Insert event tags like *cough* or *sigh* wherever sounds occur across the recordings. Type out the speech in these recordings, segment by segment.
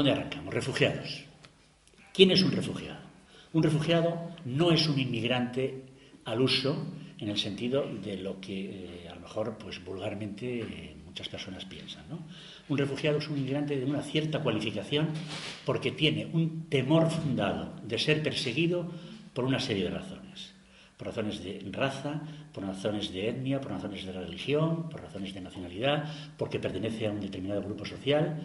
Bueno, ¿por dónde arrancamos? Refugiados. ¿Quién es un refugiado? Un refugiado no es un inmigrante al uso en el sentido de lo que eh, a lo mejor pues vulgarmente eh, muchas personas piensan. ¿no? Un refugiado es un inmigrante de una cierta cualificación porque tiene un temor fundado de ser perseguido por una serie de razones. Por razones de raza, por razones de etnia, por razones de religión, por razones de nacionalidad, porque pertenece a un determinado grupo social,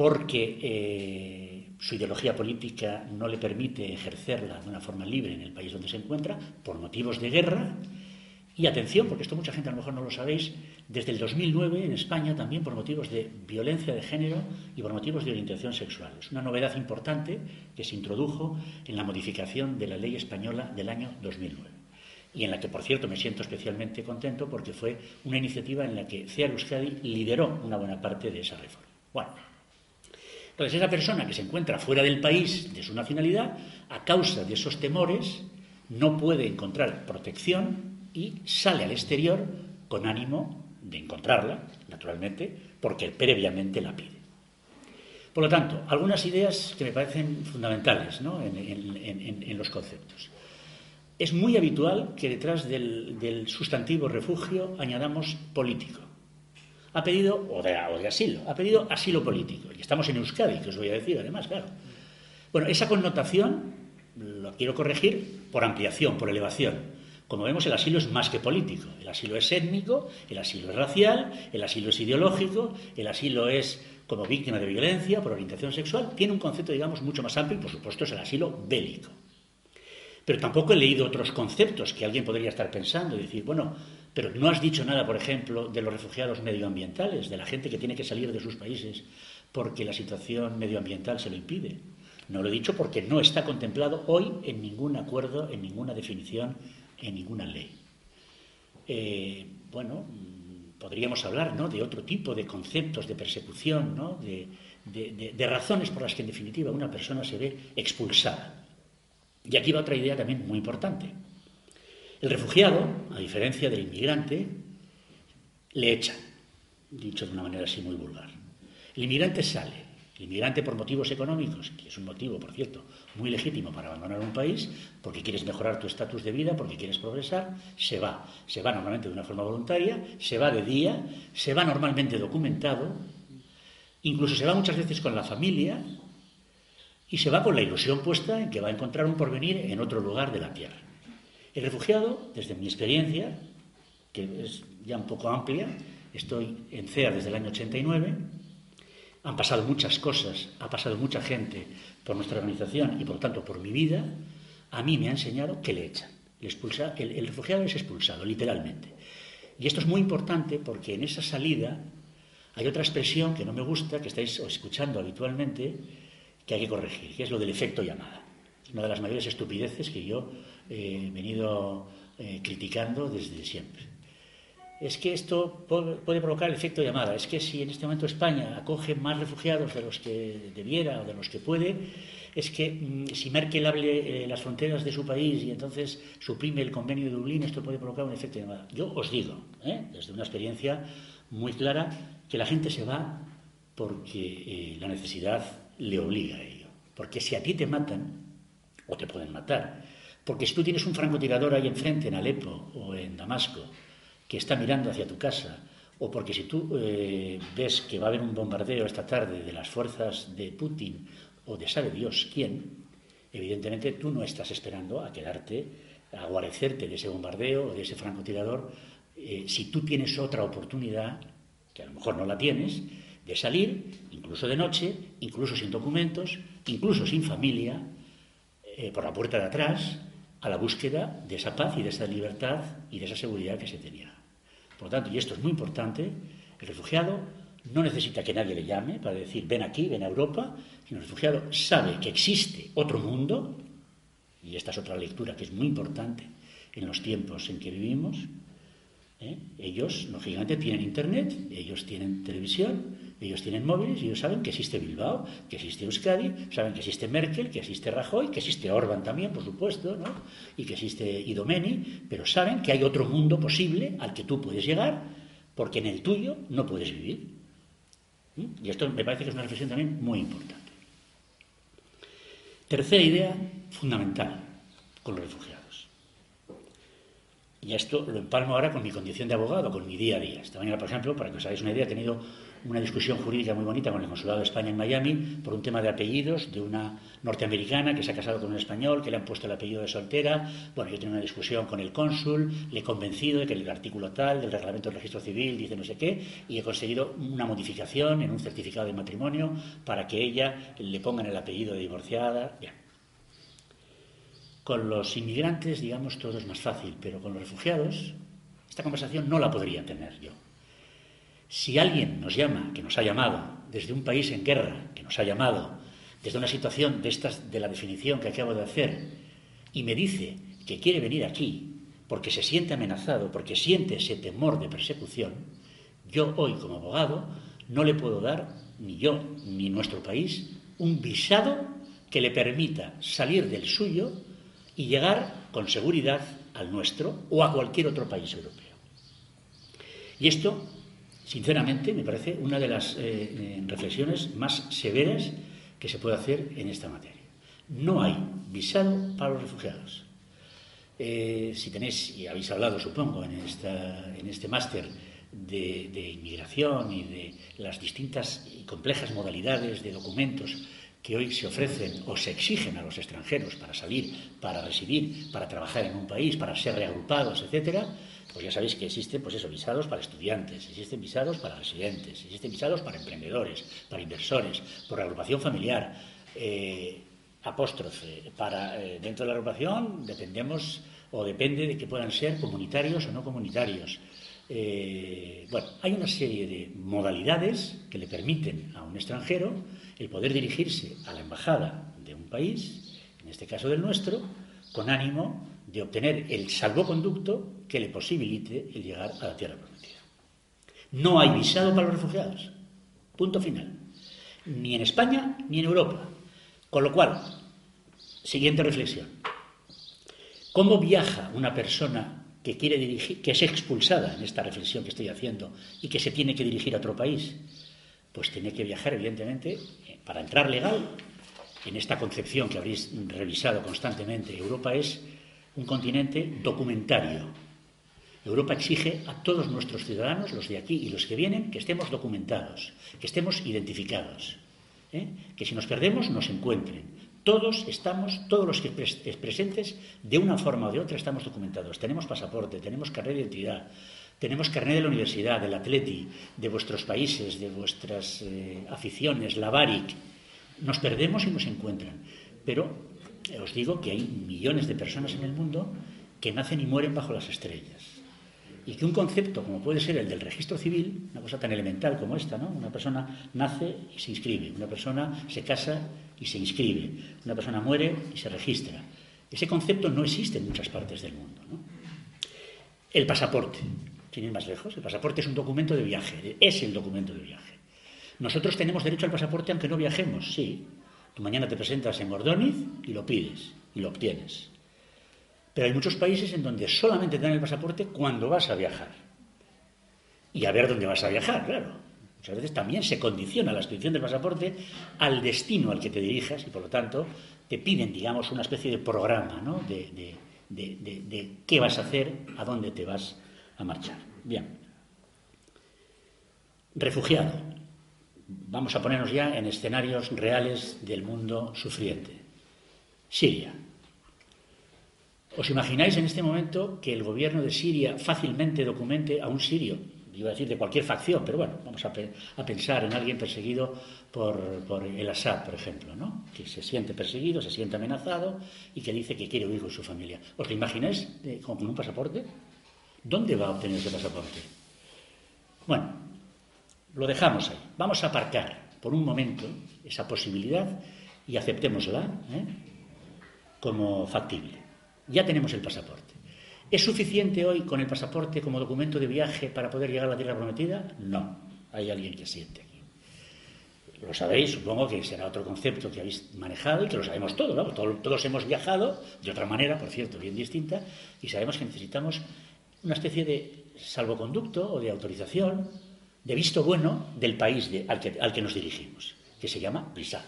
porque eh, su ideología política no le permite ejercerla de una forma libre en el país donde se encuentra, por motivos de guerra. Y atención, porque esto mucha gente a lo mejor no lo sabéis, desde el 2009 en España también por motivos de violencia de género y por motivos de orientación sexual. Es una novedad importante que se introdujo en la modificación de la ley española del año 2009 y en la que, por cierto, me siento especialmente contento porque fue una iniciativa en la que CEAR Euskadi lideró una buena parte de esa reforma. Bueno, entonces esa persona que se encuentra fuera del país de su nacionalidad, a causa de esos temores, no puede encontrar protección y sale al exterior con ánimo de encontrarla, naturalmente, porque previamente la pide. Por lo tanto, algunas ideas que me parecen fundamentales en, los conceptos. Es muy habitual que detrás del, sustantivo refugio añadamos político. Ha pedido, o de, o de, asilo, ha pedido asilo político. Y estamos en Euskadi, que os voy a decir además, claro. Bueno, esa connotación lo quiero corregir por ampliación, por elevación. Como vemos, el asilo es más que político. El asilo es étnico, el asilo es racial, el asilo es ideológico, el asilo es como víctima de violencia por orientación sexual. Tiene un concepto, digamos, mucho más amplio y, por supuesto, es el asilo bélico. Pero tampoco he leído otros conceptos que alguien podría estar pensando y decir, bueno, pero no has dicho nada, por ejemplo, de los refugiados medioambientales, de la gente que tiene que salir de sus países porque la situación medioambiental se lo impide. No lo he dicho porque no está contemplado hoy en ningún acuerdo, en ninguna definición en ninguna ley. Eh, bueno, mm, podríamos hablar ¿no? de otro tipo de conceptos de persecución, ¿no? de, de, razones por las que en definitiva una persona se ve expulsada. Y aquí va otra idea también muy importante. El refugiado, a diferencia del inmigrante, le echan, dicho de una manera así muy vulgar. El inmigrante sale, el inmigrante por motivos económicos, que es un motivo, por cierto, muy legítimo para abandonar un país, porque quieres mejorar tu estatus de vida, porque quieres progresar, se va. Se va normalmente de una forma voluntaria, se va de día, se va normalmente documentado, incluso se va muchas veces con la familia y se va con la ilusión puesta en que va a encontrar un porvenir en otro lugar de la tierra. El refugiado, desde mi experiencia, que es ya un poco amplia, estoy en CEA desde el año 89, han pasado muchas cosas, ha pasado mucha gente por nuestra organización y por lo tanto por mi vida, a mí me ha enseñado que le echan. El, el, refugiado es expulsado, literalmente. Y esto es muy importante porque en esa salida hay otra expresión que no me gusta, que estáis escuchando habitualmente, que hay que corregir, que es lo del efecto llamada. Es una de las mayores estupideces que yo he venido eh, criticando desde siempre es que esto puede provocar el efecto llamada. Es que si en este momento España acoge más refugiados de los que debiera o de los que puede, es que mm, si Merkel hable eh, las fronteras de su país y entonces suprime el convenio de Dublín, esto puede provocar un efecto llamada. Yo os digo, ¿eh? desde una experiencia muy clara, que la gente se va porque eh, la necesidad le obliga a ello. Porque si a ti te matan, o te pueden matar, porque si tú tienes un francotirador ahí enfrente, en Alepo o en Damasco, que está mirando hacia tu casa, o porque si tú eh, ves que va a haber un bombardeo esta tarde de las fuerzas de Putin o de sabe Dios quién, evidentemente tú no estás esperando a quedarte, a guarecerte de ese bombardeo o de ese francotirador, eh, si tú tienes otra oportunidad, que a lo mejor no la tienes, de salir, incluso de noche, incluso sin documentos, incluso sin familia, eh, por la puerta de atrás, a la búsqueda de esa paz y de esa libertad y de esa seguridad que se tenía. Por lo tanto, y esto es muy importante, el refugiado no necesita que nadie le llame para decir ven aquí, ven a Europa, sino el refugiado sabe que existe otro mundo, y esta es otra lectura que es muy importante en los tiempos en que vivimos. ¿eh? Ellos, lógicamente, tienen internet, ellos tienen televisión, ellos tienen móviles y ellos saben que existe Bilbao, que existe Euskadi, saben que existe Merkel, que existe Rajoy, que existe Orban también, por supuesto, ¿no? y que existe Idomeni, pero saben que hay otro mundo posible al que tú puedes llegar porque en el tuyo no puedes vivir. ¿Mm? Y esto me parece que es una reflexión también muy importante. Tercera idea fundamental con los refugiados. Y esto lo empalmo ahora con mi condición de abogado, con mi día a día. Esta mañana, por ejemplo, para que os hagáis una idea, he tenido una discusión jurídica muy bonita con el Consulado de España en Miami por un tema de apellidos de una norteamericana que se ha casado con un español, que le han puesto el apellido de soltera. Bueno, yo tengo una discusión con el cónsul, le he convencido de que el artículo tal del reglamento del registro civil dice no sé qué, y he conseguido una modificación en un certificado de matrimonio para que ella le pongan el apellido de divorciada. Bien. Con los inmigrantes, digamos, todo es más fácil, pero con los refugiados, esta conversación no la podría tener yo. Si alguien nos llama, que nos ha llamado, desde un país en guerra, que nos ha llamado, desde una situación de, estas, de la definición que acabo de hacer, y me dice que quiere venir aquí porque se siente amenazado, porque siente ese temor de persecución, yo hoy como abogado no le puedo dar, ni yo, ni nuestro país, un visado que le permita salir del suyo y llegar con seguridad al nuestro o a cualquier otro país europeo. Y esto, sinceramente, me parece una de las eh, eh, reflexiones más severas que se puede hacer en esta materia. No hay visado para los refugiados. Eh, si tenéis, y habéis hablado, supongo, en, este máster de, de inmigración y de las distintas y complejas modalidades de documentos que hoy se ofrecen o se exigen a los extranjeros para salir, para residir, para trabajar en un país, para ser reagrupados, etcétera, pues ya sabéis que existen, pues eso, visados para estudiantes, existen visados para residentes, existen visados para emprendedores, para inversores, por reagrupación familiar, eh, apóstrofe. Para eh, dentro de la agrupación dependemos o depende de que puedan ser comunitarios o no comunitarios. Eh, bueno, hay una serie de modalidades que le permiten a un extranjero el poder dirigirse a la embajada de un país, en este caso del nuestro, con ánimo de obtener el salvoconducto que le posibilite el llegar a la tierra prometida. No hay visado para los refugiados. Punto final. Ni en España ni en Europa. Con lo cual, siguiente reflexión. ¿Cómo viaja una persona que quiere dirigir, que es expulsada en esta reflexión que estoy haciendo y que se tiene que dirigir a otro país, pues tiene que viajar, evidentemente, eh, para entrar legal. En esta concepción que habréis revisado constantemente, Europa es un continente documentario. Europa exige a todos nuestros ciudadanos, los de aquí y los que vienen, que estemos documentados, que estemos identificados, ¿eh? que si nos perdemos nos encuentren, todos estamos, todos los que presentes, de una forma o de otra estamos documentados. Tenemos pasaporte, tenemos carnet de identidad, tenemos carnet de la universidad, del atleti, de vuestros países, de vuestras eh, aficiones, la BARIC. Nos perdemos y nos encuentran. Pero eh, os digo que hay millones de personas en el mundo que nacen y mueren bajo las estrellas y que un concepto como puede ser el del registro civil, una cosa tan elemental como esta, ¿no? Una persona nace y se inscribe, una persona se casa y se inscribe, una persona muere y se registra. Ese concepto no existe en muchas partes del mundo. El pasaporte, sin ir más lejos, el pasaporte es un documento de viaje, es el documento de viaje. Nosotros tenemos derecho al pasaporte aunque no viajemos, sí. Tú mañana te presentas en Gordoniz y lo pides y lo obtienes. Pero hay muchos países en donde solamente te dan el pasaporte cuando vas a viajar. Y a ver dónde vas a viajar, claro. Muchas veces también se condiciona la expedición del pasaporte al destino al que te dirijas y por lo tanto te piden, digamos, una especie de programa ¿no? de, de qué vas a hacer, a dónde te vas a marchar. Bien. Refugiado. Vamos a ponernos ya en escenarios reales del mundo sufriente. Siria. ¿Os imagináis en este momento que el gobierno de Siria fácilmente documente a un sirio? Iba a decir de cualquier facción, pero bueno, vamos a, pensar en alguien perseguido por, el Assad, por ejemplo, ¿no? que se siente perseguido, se siente amenazado y que dice que quiere huir con su familia. ¿Os lo imagináis con un pasaporte? ¿Dónde va a obtener ese pasaporte? Bueno, lo dejamos ahí. Vamos a aparcar por un momento esa posibilidad y aceptémosla ¿eh? como factible. Ya tenemos el pasaporte. ¿Es suficiente hoy con el pasaporte como documento de viaje para poder llegar a la tierra prometida? No. Hay alguien que siente aquí. Lo sabéis, supongo que será otro concepto que habéis manejado y que lo sabemos todos, ¿no? Todos hemos viajado de otra manera, por cierto, bien distinta, y sabemos que necesitamos una especie de salvoconducto o de autorización de visto bueno del país al, que, al que nos dirigimos, que se llama visado.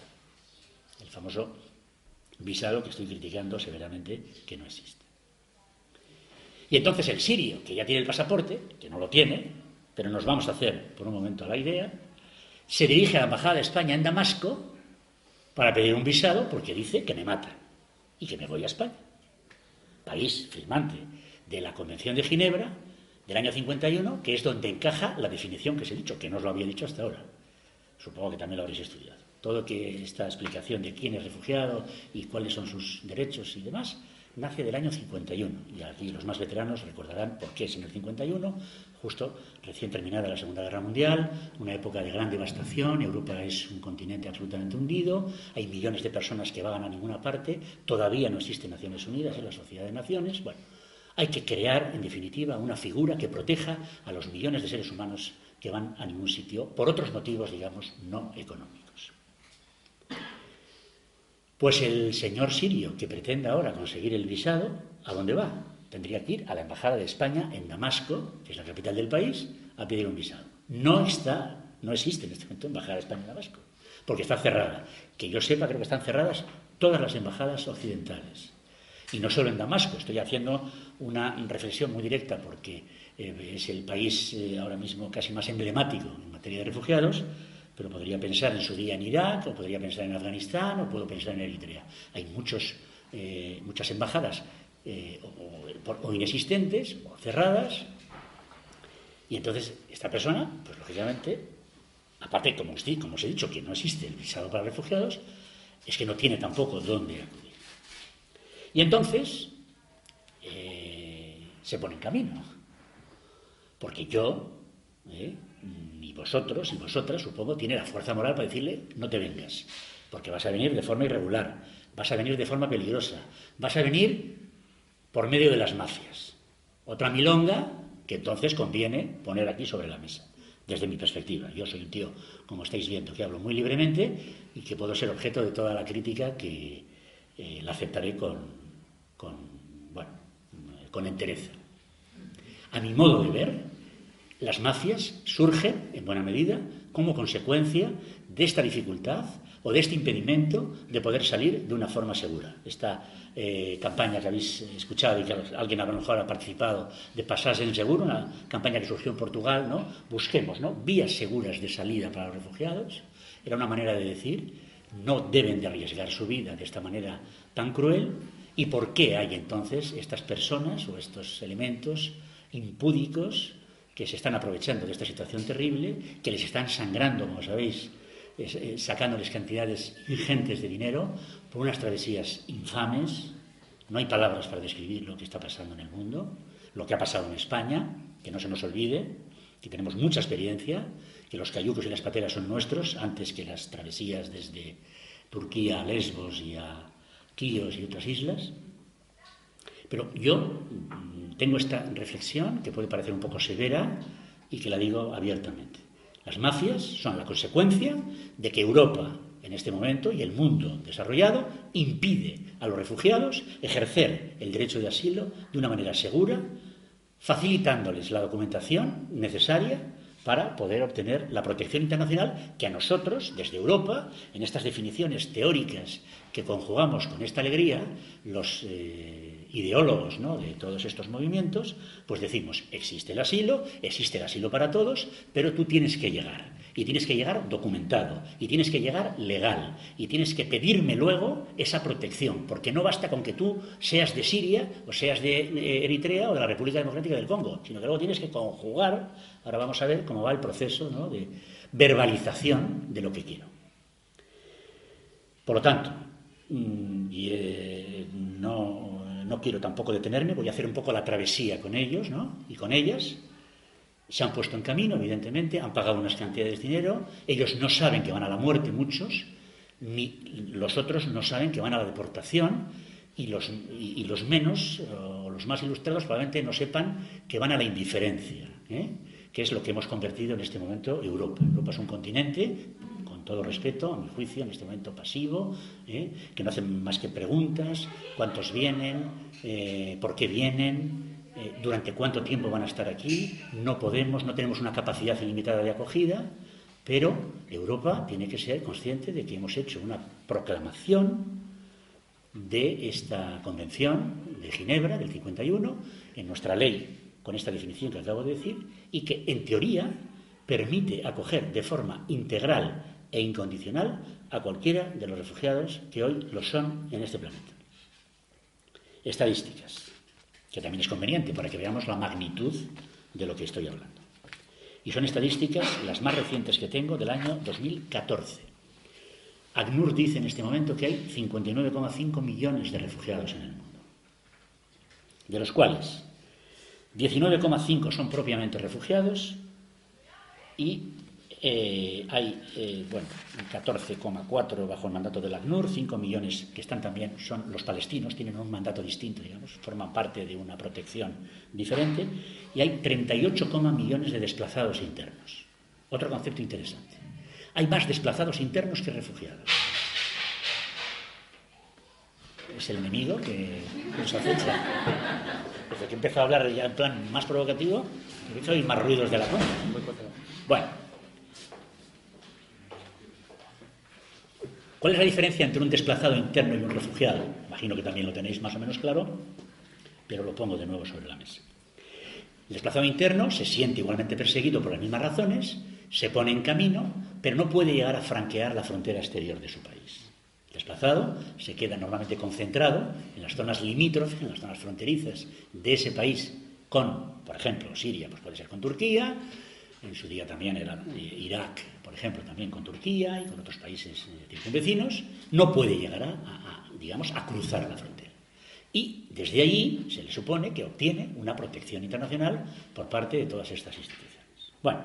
El famoso visado que estoy criticando severamente que no existe. Y entonces el sirio, que ya tiene el pasaporte, que no lo tiene, pero nos vamos a hacer por un momento a la idea, se dirige a la Embajada de España en Damasco para pedir un visado porque dice que me matan y que me voy a España. País firmante de la Convención de Ginebra del año 51, que es donde encaja la definición que os he dicho, que no os lo había dicho hasta ahora. Supongo que también lo habréis estudiado. Todo que esta explicación de quién es refugiado y cuáles son sus derechos y demás nace del año 51. Y aquí los más veteranos recordarán por qué es en el 51, justo recién terminada la Segunda Guerra Mundial, una época de gran devastación, Europa es un continente absolutamente hundido, hay millones de personas que vagan a ninguna parte, todavía no existen Naciones Unidas en la Sociedad de Naciones. Bueno, hay que crear, en definitiva, una figura que proteja a los millones de seres humanos que van a ningún sitio por otros motivos, digamos, no económicos. Pues el señor sirio que pretende ahora conseguir el visado, ¿a dónde va? Tendría que ir a la Embajada de España en Damasco, que es la capital del país, a pedir un visado. No está, no existe en este momento Embajada de España en Damasco, porque está cerrada. Que yo sepa, creo que están cerradas todas las embajadas occidentales. Y no solo en Damasco, estoy haciendo una reflexión muy directa porque eh, es el país eh, ahora mismo casi más emblemático en materia de refugiados, pero podría pensar en su día en Irak, o podría pensar en Afganistán, o puedo pensar en Eritrea. Hay muchos, eh, muchas embajadas eh, o, inexistentes, o cerradas, y entonces esta persona, pues lógicamente, aparte, como os, como os he dicho, que no existe el visado para refugiados, es que no tiene tampoco dónde acudir. Y entonces eh, se pone en camino, porque yo, y vosotros y vosotras, supongo, tiene la fuerza moral para decirle no te vengas, porque vas a venir de forma irregular, vas a venir de forma peligrosa, vas a venir por medio de las mafias. Otra milonga que entonces conviene poner aquí sobre la mesa, desde mi perspectiva. Yo soy un tío, como estáis viendo, que hablo muy libremente y que puedo ser objeto de toda la crítica que eh, la aceptaré con, con, bueno, con entereza. A mi modo de ver, las mafias surgen, en buena medida, como consecuencia de esta dificultad o de este impedimento de poder salir de una forma segura. Esta eh, campaña que habéis escuchado y que alguien a lo mejor ha participado de Pasarse en Seguro, una campaña que surgió en Portugal, ¿no? Busquemos ¿no? vías seguras de salida para los refugiados. Era una manera de decir, no deben de arriesgar su vida de esta manera tan cruel. ¿Y por qué hay entonces estas personas o estos elementos impúdicos que se están aprovechando de esta situación terrible, que les están sangrando, como sabéis, eh, sacándoles cantidades ingentes de dinero por unas travesías infames. No hay palabras para describir lo que está pasando en el mundo, lo que ha pasado en España, que no se nos olvide, que tenemos mucha experiencia, que los cayucos y las pateras son nuestros, antes que las travesías desde Turquía a Lesbos y a Quíos y otras islas. Pero yo tengo esta reflexión que puede parecer un poco severa y que la digo abiertamente. Las mafias son la consecuencia de que Europa en este momento y el mundo desarrollado impide a los refugiados ejercer el derecho de asilo de una manera segura, facilitándoles la documentación necesaria para poder obtener la protección internacional que a nosotros, desde Europa, en estas definiciones teóricas que conjugamos con esta alegría, los eh, ideólogos de todos estos movimientos, pues decimos, existe el asilo, existe el asilo para todos, pero tú tienes que llegar. Y tienes que llegar documentado, y tienes que llegar legal, y tienes que pedirme luego esa protección, porque no basta con que tú seas de Siria, o seas de Eritrea, o de la República Democrática del Congo, sino que luego tienes que conjugar, ahora vamos a ver cómo va el proceso de verbalización de lo que quiero. Por lo tanto, mm, y, eh, no, no, quiero tampoco detenerme, voy a hacer un poco la travesía con ellos ¿no? y con ellas se han puesto en camino, evidentemente, han pagado unas cantidades de dinero, ellos no saben que van a la muerte muchos, ni los otros no saben que van a la deportación, y los, y, los menos, o los más ilustrados, probablemente no sepan que van a la indiferencia, ¿eh? que es lo que hemos convertido en este momento Europa. Europa es un continente, con todo respeto, a mi juicio, en este momento pasivo, ¿eh? que no hacen más que preguntas, cuántos vienen, eh, por qué vienen, eh, durante cuánto tiempo van a estar aquí, no podemos, no tenemos una capacidad ilimitada de acogida, pero Europa tiene que ser consciente de que hemos hecho una proclamación de esta Convención de Ginebra del 51 en nuestra ley con esta definición que acabo de decir y que en teoría permite acoger de forma integral e incondicional a cualquiera de los refugiados que hoy lo son en este planeta. Estadísticas, que también es conveniente para que veamos la magnitud de lo que estoy hablando. Y son estadísticas las más recientes que tengo del año 2014. ACNUR dice en este momento que hay 59,5 millones de refugiados en el mundo, de los cuales 19,5 son propiamente refugiados y eh, hay, eh, bueno, 14,4 bajo el mandato del ACNUR, 5 millones que están también, son los palestinos, tienen un mandato distinto, digamos, forman parte de una protección diferente, y hay 38, millones de desplazados internos. Otro concepto interesante. Hay más desplazados internos que refugiados. Es el enemigo que nos acecha. Desde que empezó a hablar ya en plan más provocativo, he más ruidos de la cuenta. Bueno, ¿Cuál es la diferencia entre un desplazado interno y un refugiado? Imagino que también lo tenéis más o menos claro, pero lo pongo de nuevo sobre la mesa. El desplazado interno se siente igualmente perseguido por las mismas razones, se pone en camino, pero no puede llegar a franquear la frontera exterior de su país. El desplazado se queda normalmente concentrado en las zonas limítrofes, en las zonas fronterizas de ese país con, por ejemplo, Siria, pues puede ser con Turquía, en su día también era Irak, por ejemplo, también con Turquía y con otros países eh, vecinos, no puede llegar a, digamos, a cruzar la frontera. Y desde allí se le supone que obtiene una protección internacional por parte de todas estas instituciones. Bueno,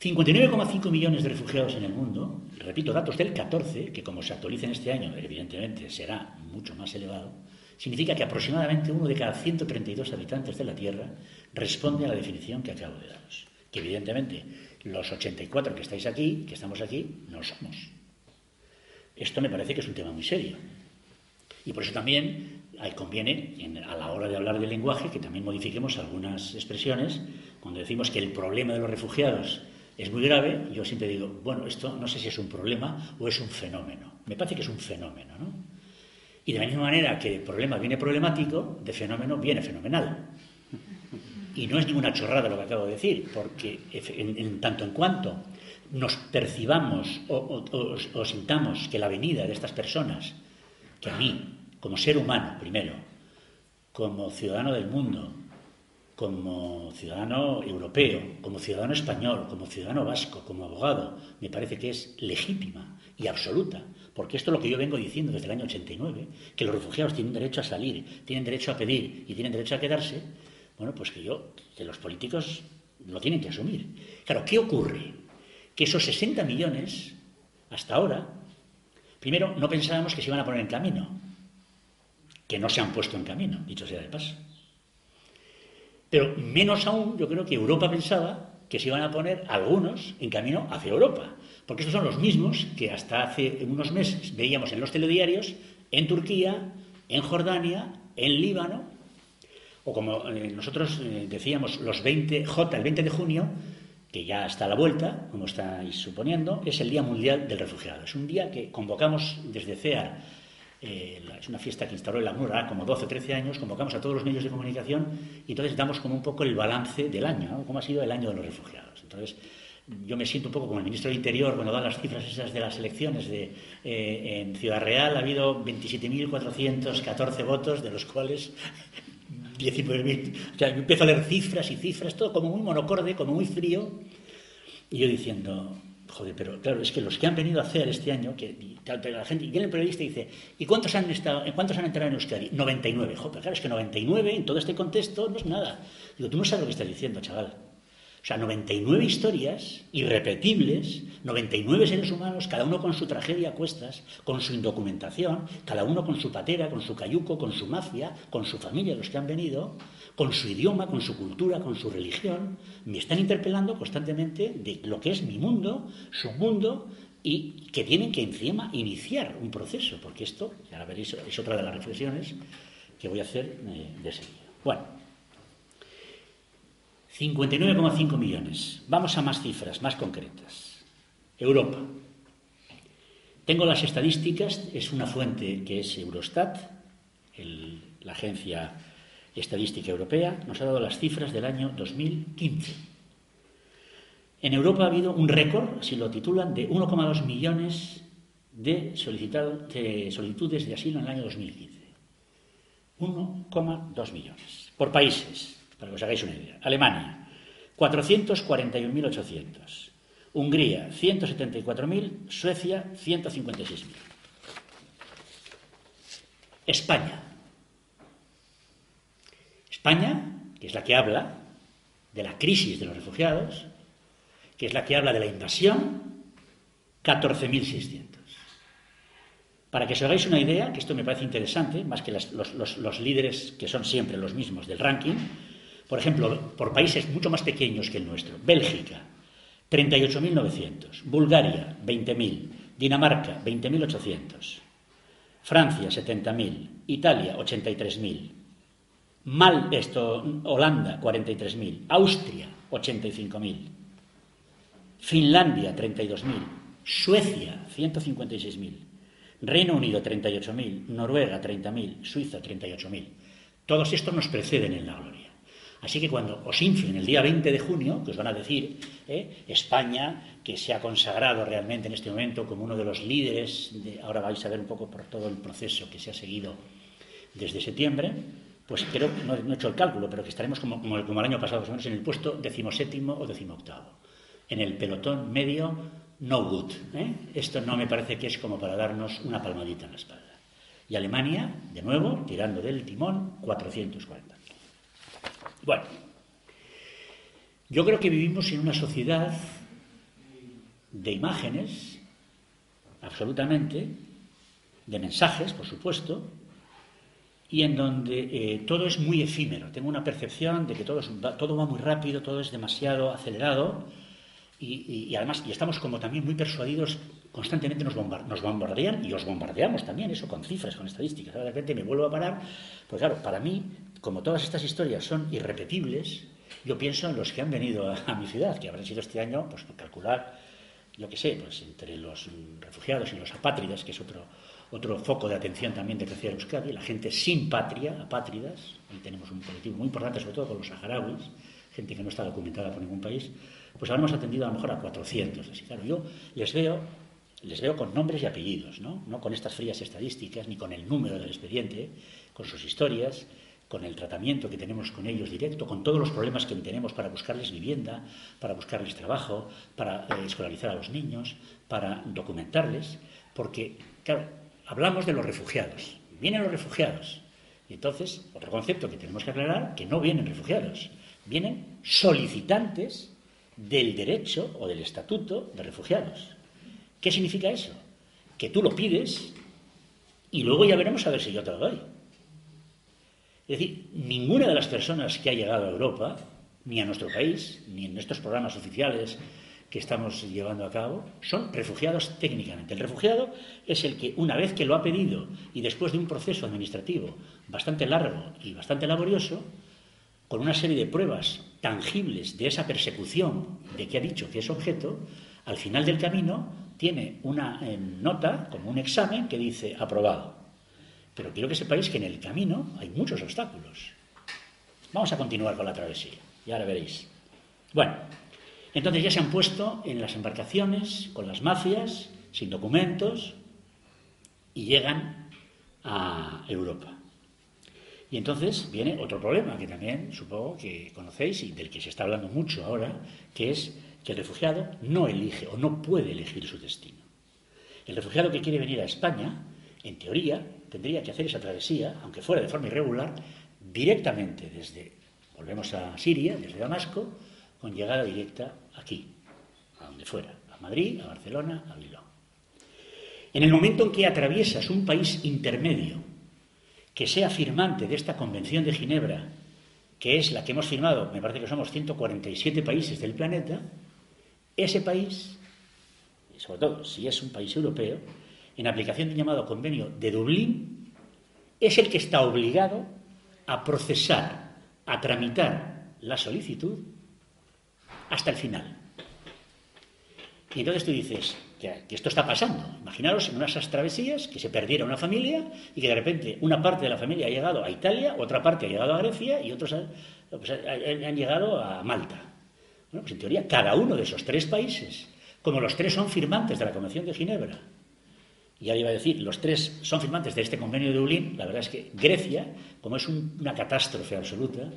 59,5 millones de refugiados en el mundo, repito, datos del 14, que como se actualicen este año, evidentemente será mucho más elevado, significa que aproximadamente uno de cada 132 habitantes de la Tierra responde a la definición que acabo de daros. Que evidentemente los 84 que estáis aquí, que estamos aquí, no somos. Esto me parece que es un tema muy serio. Y por eso también conviene, a la hora de hablar del lenguaje, que también modifiquemos algunas expresiones. Cuando decimos que el problema de los refugiados es muy grave, yo siempre digo, bueno, esto no sé si es un problema o es un fenómeno. Me parece que es un fenómeno, ¿no? Y de la misma manera que el problema viene problemático, de fenómeno viene fenomenal. Y no es ninguna chorrada lo que acabo de decir, porque en, tanto en cuanto nos percibamos o, sintamos que la venida de estas personas, que a mí, como ser humano primero, como ciudadano del mundo, como ciudadano europeo, como ciudadano español, como ciudadano vasco, como abogado, me parece que es legítima y absoluta, porque esto es lo que yo vengo diciendo desde el año 89, que los refugiados tienen derecho a salir, tienen derecho a pedir y tienen derecho a quedarse, bueno, pues que yo, que los políticos lo tienen que asumir. Claro, ¿qué ocurre? Que esos 60 millones, hasta ahora, primero no pensábamos que se iban a poner en camino, que no se han puesto en camino, dicho sea de paso. Pero menos aún, yo creo que Europa pensaba que se iban a poner algunos en camino hacia Europa, porque estos son los mismos que hasta hace unos meses veíamos en los telediarios en Turquía, en Jordania, en Líbano, o como eh, nosotros eh, decíamos, los 20, J, el 20 de junio, que ya está a la vuelta, como estáis suponiendo, es el Día Mundial del Refugiado. Es un día que convocamos desde CEAR, eh, es una fiesta que instaló el AMUR como 12 o 13 años, convocamos a todos los medios de comunicación y entonces damos como un poco el balance del año, ¿no? cómo ha sido el año de los refugiados. Entonces, yo me siento un poco como el ministro del Interior cuando da las cifras esas de las elecciones. De, en Ciudad Real ha habido 27.414 votos, de los cuales 19.000. O sea, yo empiezo a leer cifras y cifras, todo como muy monocorde, como muy frío. Y yo diciendo, joder, pero claro, es que los que han venido a hacer este año, que la gente, y viene el periodista y dice, ¿y cuántos han, estado, cuántos han entrado en Euskadi? 99. Joder, claro, es que 99 en todo este contexto no es nada. Digo, tú no sabes lo que estás diciendo, chaval. O sea, 99 historias irrepetibles, 99 seres humanos, cada uno con su tragedia a cuestas, con su indocumentación, cada uno con su patera, con su cayuco, con su mafia, con su familia, los que han venido, con su idioma, con su cultura, con su religión. Me están interpelando constantemente de lo que es mi mundo, su mundo, y que tienen que encima iniciar un proceso, porque esto, ya veréis, es otra de las reflexiones que voy a hacer eh, de seguida. Bueno. 59,5 millones. Vamos a más cifras, más concretas. Europa. Tengo las estadísticas, es una fuente que es Eurostat, la agencia estadística europea, nos ha dado las cifras del año 2015. En Europa ha habido un récord, así lo titulan, de 1,2 millones de, de solicitudes de asilo en el año 2015. 1,2 millones. Por países, para que os hagáis una idea. Alemania, 441.800. Hungría, 174.000. Suecia, 156.000. España. España, que es la que habla de la crisis de los refugiados, que es la que habla de la invasión, 14.600. Para que os hagáis una idea, que esto me parece interesante, más que los, los, líderes que son siempre los mismos del ranking, por ejemplo, por países mucho más pequeños que el nuestro, Bélgica, 38.900, Bulgaria, 20.000, Dinamarca, 20.800, Francia, 70.000, Italia, 83.000, Mal, esto, Holanda, 43.000, Austria, 85.000, Finlandia, 32.000, Suecia, 156.000, Reino Unido 38.000, Noruega 30.000, Suiza 38.000. Todos estos nos preceden en la gloria. Así que cuando os inflen el día 20 de junio, que os van a decir, ¿eh? España, que se ha consagrado realmente en este momento como uno de los líderes, ahora vais a ver un poco por todo el proceso que se ha seguido desde septiembre, pues creo, no, no he hecho el cálculo, pero que estaremos como, el año pasado, en el puesto decimoséptimo o decimoctavo. En el pelotón medio no good. ¿eh? Esto no me parece que es como para darnos una palmadita en la espalda. Y Alemania, de nuevo, tirando del timón, 440. Bueno, yo creo que vivimos en una sociedad de imágenes, absolutamente, de mensajes, por supuesto, y en donde eh, todo es muy efímero. Tengo una percepción de que todo, todo va muy rápido, todo es demasiado acelerado y, además, y estamos como también muy persuadidos, constantemente nos, nos, bombardean y os bombardeamos también, eso con cifras, con estadísticas. de repente me vuelvo a parar, pues claro, para mí, como todas estas historias son irrepetibles, yo pienso en los que han venido a, mi ciudad, que habrán sido este año, pues calcular, lo que sé, pues entre los refugiados y los apátridas, que es otro, otro foco de atención también de crecer Euskadi, la gente sin patria, apátridas, y tenemos un colectivo muy importante, sobre todo con los saharauis, gente que no está documentada por ningún país, pues habremos atendido a lo mejor a 400. Así, claro, yo les veo, les veo con nombres y apellidos, ¿no? no con estas frías estadísticas, ni con el número del expediente, con sus historias, con el tratamiento que tenemos con ellos directo, con todos los problemas que tenemos para buscarles vivienda, para buscarles trabajo, para eh, escolarizar a los niños, para documentarles, porque, claro, hablamos de los refugiados, vienen los refugiados, y entonces, otro concepto que tenemos que aclarar, que no vienen refugiados, vienen solicitantes del derecho o del estatuto de refugiados. ¿Qué significa eso? Que tú lo pides y luego ya veremos a ver si yo te lo doy. Es decir, ninguna de las personas que ha llegado a Europa, ni a nuestro país, ni en estos programas oficiales que estamos llevando a cabo, son refugiados técnicamente. El refugiado es el que, una vez que lo ha pedido y después de un proceso administrativo bastante largo y bastante laborioso, con una serie de pruebas tangibles de esa persecución de que ha dicho que es objeto, al final del camino tiene una eh, nota, como un examen, que dice aprobado. Pero quiero que sepáis que en el camino hay muchos obstáculos. Vamos a continuar con la travesía, y ahora veréis. Bueno, entonces ya se han puesto en las embarcaciones con las mafias, sin documentos, y llegan a Europa. Y entonces viene otro problema que también supongo que conocéis y del que se está hablando mucho ahora, que es que el refugiado no elige o no puede elegir su destino. El refugiado que quiere venir a España, en teoría, tendría que hacer esa travesía, aunque fuera de forma irregular, directamente desde, volvemos a Siria, desde Damasco, con llegada directa aquí, a donde fuera, a Madrid, a Barcelona, a Bilbao. En el momento en que atraviesas un país intermedio que sea firmante de esta Convención de Ginebra, que es la que hemos firmado, me parece que somos 147 países del planeta, ese país, y sobre todo si es un país europeo, en aplicación del llamado Convenio de Dublín, es el que está obligado a procesar, a tramitar la solicitud hasta el final. Y entonces tú dices que, esto está pasando. Imaginaros en unas travesías que se perdiera una familia y que de repente una parte de la familia ha llegado a Italia, otra parte ha llegado a Grecia y otros han, pues, han llegado a Malta. Bueno, pues en teoría cada uno de esos tres países, como los tres son firmantes de la Convención de Ginebra, ya iba a decir, los tres son firmantes de este convenio de Dublín, la verdad es que Grecia, como es una catástrofe absoluta,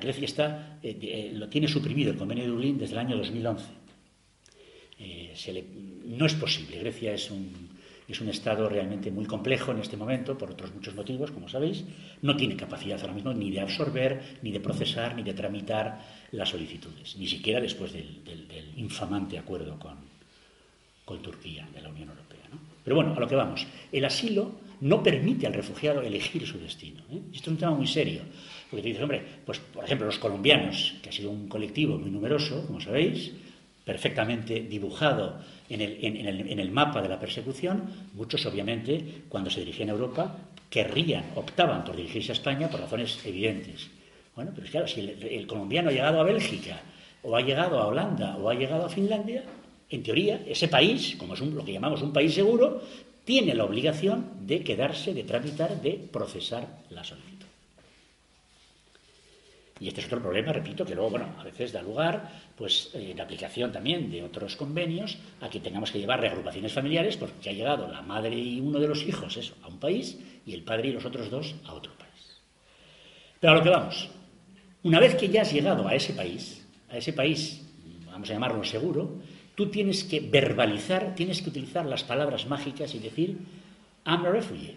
Grecia está, eh, eh, lo tiene suprimido el convenio de Dublín desde el año 2011. Eh, no es posible. Grecia es un, es un Estado realmente muy complejo en este momento, por otros muchos motivos, como sabéis. No tiene capacidad ahora mismo ni de absorber, ni de procesar, ni de tramitar las solicitudes, ni siquiera después del, infamante acuerdo con, con Turquía de la Unión Europea. Pero bueno, a lo que vamos. El asilo no permite al refugiado elegir su destino. ¿eh? Esto es un tema muy serio. Porque te dices, hombre, pues por ejemplo los colombianos, que ha sido un colectivo muy numeroso, como sabéis, perfectamente dibujado en el, mapa de la persecución, muchos obviamente cuando se dirigían a Europa querrían, optaban por dirigirse a España por razones evidentes. Bueno, pero claro, si el, colombiano ha llegado a Bélgica, o ha llegado a Holanda, o ha llegado a Finlandia, en teoría, ese país, como es lo que llamamos un país seguro, tiene la obligación de quedarse, de tramitar, de procesar la solicitud. Y este es otro problema, repito, que luego, bueno, a veces da lugar, pues, en aplicación también de otros convenios, a que tengamos que llevar reagrupaciones familiares porque ha llegado la madre y uno de los hijos eso, a un país y el padre y los otros dos a otro país. Pero a lo que vamos, una vez que ya has llegado a ese país, a ese país, vamos a llamarlo seguro, tú tienes que verbalizar, tienes que utilizar las palabras mágicas y decir, I'm a refugee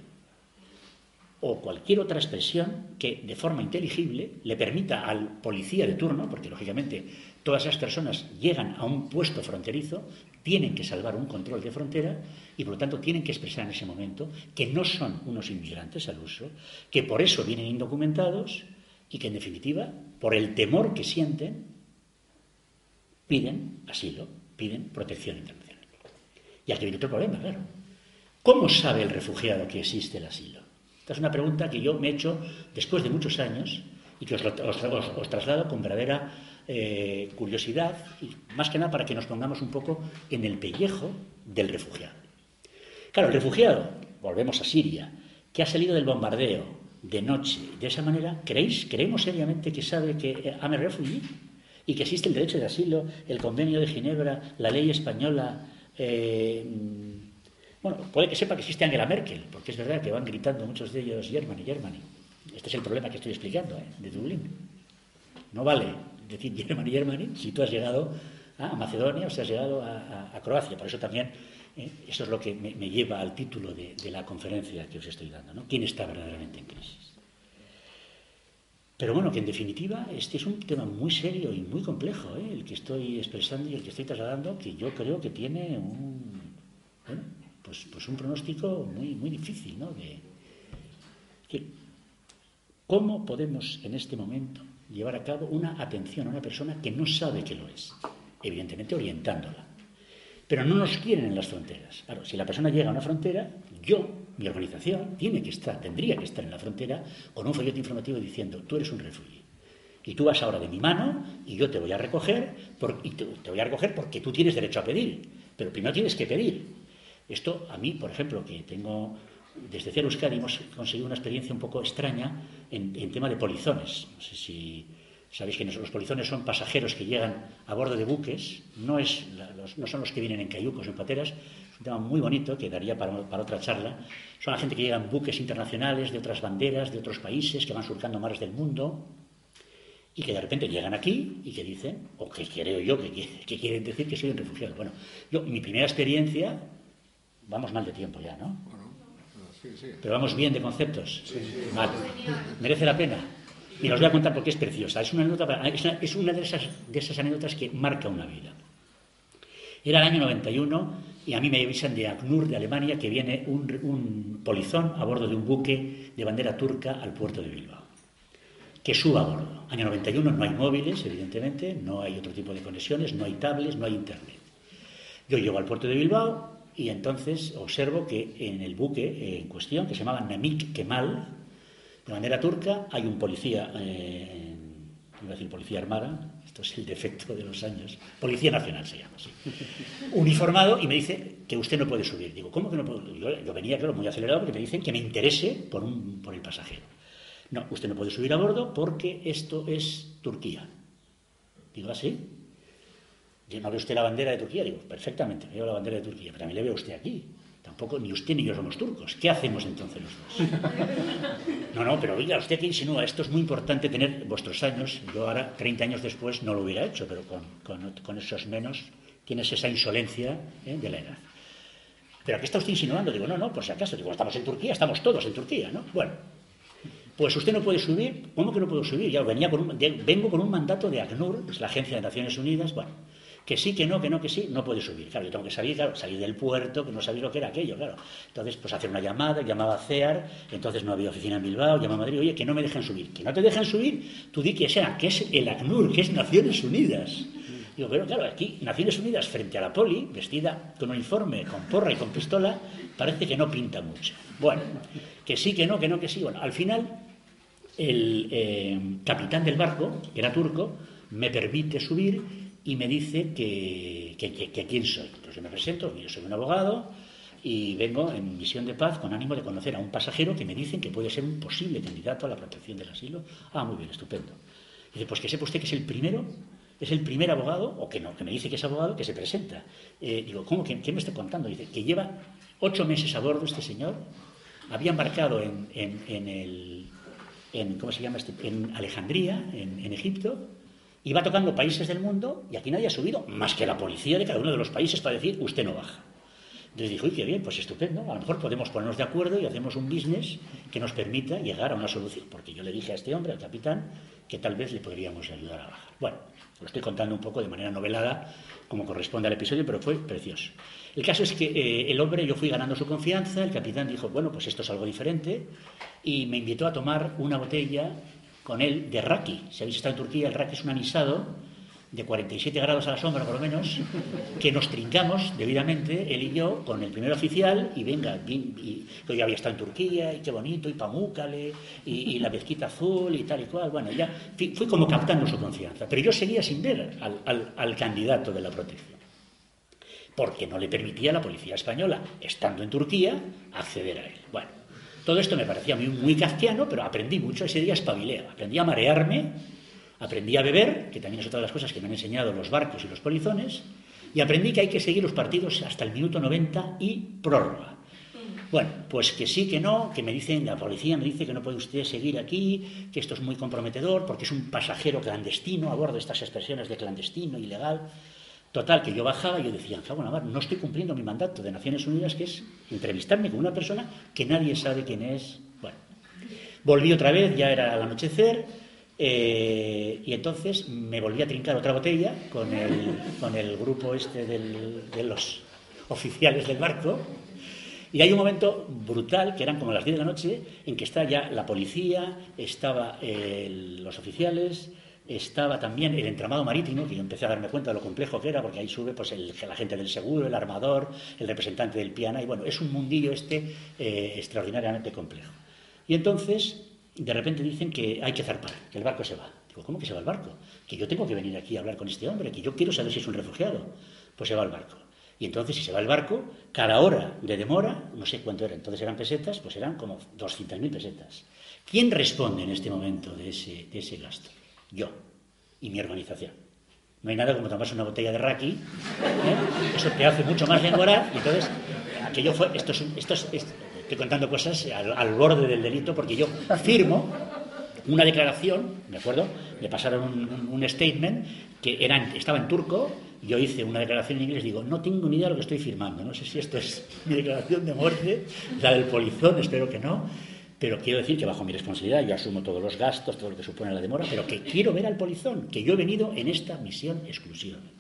o cualquier otra expresión que de forma inteligible le permita al policía de turno, porque lógicamente todas esas personas llegan a un puesto fronterizo, tienen que salvar un control de frontera y por lo tanto tienen que expresar en ese momento que no son unos inmigrantes al uso, que por eso vienen indocumentados y que en definitiva, por el temor que sienten, piden asilo, piden protección internacional. Y aquí viene otro problema, claro. ¿Cómo sabe el refugiado que existe el asilo? Esta es una pregunta que yo me he hecho después de muchos años y que os, traslado con verdadera eh, curiosidad y más que nada para que nos pongamos un poco en el pellejo del refugiado. Claro, el refugiado, volvemos a Siria, que ha salido del bombardeo de noche, de esa manera, ¿creéis, creemos seriamente que sabe que ame refugee y que existe el derecho de asilo, el convenio de Ginebra, la ley española, eh, bueno, puede que sepa que existe Angela Merkel, porque es verdad que van gritando muchos de ellos Germany, Germany. Este es el problema que estoy explicando, ¿eh? de Dublín. No vale decir Germany, Germany si tú has llegado a Macedonia o si has llegado a, Croacia. Por eso también ¿eh? eso es lo que me, lleva al título de, la conferencia que os estoy dando. ¿no? ¿Quién está verdaderamente en crisis? Pero bueno, que en definitiva este es un tema muy serio y muy complejo, ¿eh? el que estoy expresando y el que estoy trasladando, que yo creo que tiene un, pues, pues, un pronóstico muy, muy difícil, ¿no? De, ¿Cómo podemos en este momento llevar a cabo una atención a una persona que no sabe que lo es? Evidentemente orientándola. Pero no nos quieren en las fronteras. Claro, si la persona llega a una frontera, yo, mi organización, tiene que estar, tendría que estar en la frontera con un folleto informativo diciendo, tú eres un refugio. Y tú vas ahora de mi mano y yo te voy a recoger, y te voy a recoger porque tú tienes derecho a pedir. Pero primero tienes que pedir. Esto a mí, por ejemplo, que tengo desde Cero Euskadi hemos conseguido una experiencia un poco extraña en, tema de polizones. No sé si sabéis que los polizones son pasajeros que llegan a bordo de buques, no, es, no son los que vienen en cayucos o en pateras, un tema muy bonito que daría para, otra charla. Son la gente que llegan buques internacionales de otras banderas, de otros países, que van surcando mares del mundo y que de repente llegan aquí y que dicen, o que creo yo que, que quieren decir que soy un refugiado. Bueno, yo, mi primera experiencia Vamos mal de tiempo ya, ¿no? Pero vamos bien de conceptos. Merece la pena. Y os voy a contar porque es preciosa. Es una, es una, de, esas, de esas anécdotas que marca una vida. Era el año 91 y a mí me avisan de ACNUR, de Alemania, que viene un, un, polizón a bordo de un buque de bandera turca al puerto de Bilbao. Que suba a bordo. Año 91 no hay móviles, evidentemente, no hay otro tipo de conexiones, no hay tablets, no hay internet. Yo llego al puerto de Bilbao, y entonces observo que en el buque en cuestión, que se llamaba Namik Kemal, de manera turca, hay un policía eh, iba a decir Policía Armada, esto es el defecto de los años, Policía Nacional se llama, así, uniformado y me dice que usted no puede subir. Digo, ¿cómo que no puedo? Yo, venía, claro, muy acelerado porque me dicen que me interese por, un, por el pasajero. No, usted no puede subir a bordo porque esto es Turquía. Digo, ¿así? ¿Ah, ¿No ve usted la bandera de Turquía? Digo, perfectamente, veo la bandera de Turquía, pero mí le veo usted aquí. Tampoco ni usted ni yo somos turcos. ¿Qué hacemos entonces los dos? No, no, pero oiga, usted que insinúa, esto es muy importante tener vuestros años. Yo ahora, 30 años después, no lo hubiera hecho, pero con, esos menos tienes esa insolencia ¿eh? de la edad. ¿Pero qué está usted insinuando? Digo, no, no, por si acaso. Digo, estamos en Turquía, estamos todos en Turquía, ¿no? Bueno, pues usted no puede subir. ¿Cómo que no puedo subir? Ya venía con un, vengo con un mandato de ACNUR, que es la Agencia de Naciones Unidas. Bueno, que sí, que no, que no, que sí, no puede subir. Claro, yo tengo que salir, claro, salir del puerto, que no sabía lo que era aquello, claro. Entonces, pues hacer una llamada, llamaba a CEAR, entonces no había oficina en Bilbao, llamaba a Madrid, oye, que no me dejan subir. Que no te dejan subir, tú di que sea, que es el ACNUR, que es Naciones Unidas. Digo, pero claro, aquí Naciones Unidas frente a la poli, vestida con un uniforme, con porra y con pistola, parece que no pinta mucho. Bueno, que sí, que no, que no, que sí. Bueno, al final, el eh, capitán del barco, que era turco, me permite subir y me dice que, quién soy. Entonces yo me presento, yo soy un abogado y vengo en misión de paz con ánimo de conocer a un pasajero que me dicen que puede ser un posible candidato a la protección del asilo. Ah, muy bien, estupendo. dice, pues que sepa usted que es el primero, es el primer abogado, o que no, que me dice que es abogado, que se presenta. Eh, digo, ¿cómo? ¿Qué, me está contando? Dice, que lleva ocho meses a bordo este señor, había embarcado en, en, el... ¿Cómo se llama este? En Alejandría, en Egipto, y va tocando países del mundo y aquí nadie ha subido, más que la policía de cada uno de los países para decir, usted no baja. Entonces dijo, uy, qué bien, pues estupendo, a lo mejor podemos ponernos de acuerdo y hacemos un business que nos permita llegar a una solución, porque yo le dije a este hombre, al capitán, que tal vez le podríamos ayudar a bajar. Bueno, lo estoy contando un poco de manera novelada, como corresponde al episodio, pero fue precioso. El caso es que eh, el hombre, yo fui ganando su confianza, el capitán dijo, bueno, pues esto es algo diferente, y me invitó a tomar una botella con él de raki. Si habéis estado en Turquía, el raki es un anisado de 47 grados a la sombra, por lo menos, que nos trincamos debidamente, él y yo, con el primer oficial, y venga, y, que yo había estado en Turquía, y qué bonito, y Pamúcale, y, la mezquita azul, y tal y cual. Bueno, ya fui, como captando su confianza. Pero yo seguía sin ver al, al candidato de la protección, porque no le permitía a la policía española, estando en Turquía, acceder a él. Bueno, todo esto me parecía muy, muy kafkiano, pero aprendí mucho. Ese día espabilé. Aprendí a marearme, aprendí a beber, que también es otra de las cosas que me han enseñado los barcos y los polizones, y aprendí que hay que seguir los partidos hasta el minuto 90 y prórroga. Bueno, pues que sí, que no, que me dicen, la policía me dice que no puede usted seguir aquí, que esto es muy comprometedor porque es un pasajero clandestino, a bordo de estas expresiones de clandestino, ilegal. Total, que yo bajaba y yo decía, no estoy cumpliendo mi mandato de Naciones Unidas, que es entrevistarme con una persona que nadie sabe quién es. Bueno, volví otra vez, ya era al anochecer, eh, y entonces me volví a trincar otra botella con el, con el grupo este de los oficiales del barco. Y hay un momento brutal, que eran como las 10 de la noche, en que está ya la policía, estaban los oficiales, estaba también el entramado marítimo, que yo empecé a darme cuenta de lo complejo que era, porque ahí sube pues, el, la gente del seguro, el armador, el representante del piana, y bueno, es un mundillo este eh, extraordinariamente complejo. Y entonces, de repente dicen que hay que zarpar, que el barco se va. Digo, ¿cómo que se va el barco? Que yo tengo que venir aquí a hablar con este hombre, que yo quiero saber si es un refugiado. Pues se va el barco. Y entonces, si se va el barco, cada hora de demora, no sé cuánto era, entonces eran pesetas, pues eran como 200.000 pesetas. ¿Quién responde en este momento de ese, de ese gasto? Yo y mi organización. No hay nada como tomarse una botella de raki, ¿eh? eso te hace mucho más demorar, y entonces aquello fue, esto esto estoy contando cosas al, borde del delito porque yo firmo una declaración, ¿de acuerdo? Le pasaron un, statement que era, estaba en turco, yo hice una declaración en inglés, digo, no tengo ni idea de lo que estoy firmando, no sé si esto es mi declaración de muerte, la del polizón, espero que no, pero quiero decir que bajo mi responsabilidad yo asumo todos los gastos, todo lo que supone la demora, pero que quiero ver al polizón, que yo he venido en esta misión exclusivamente.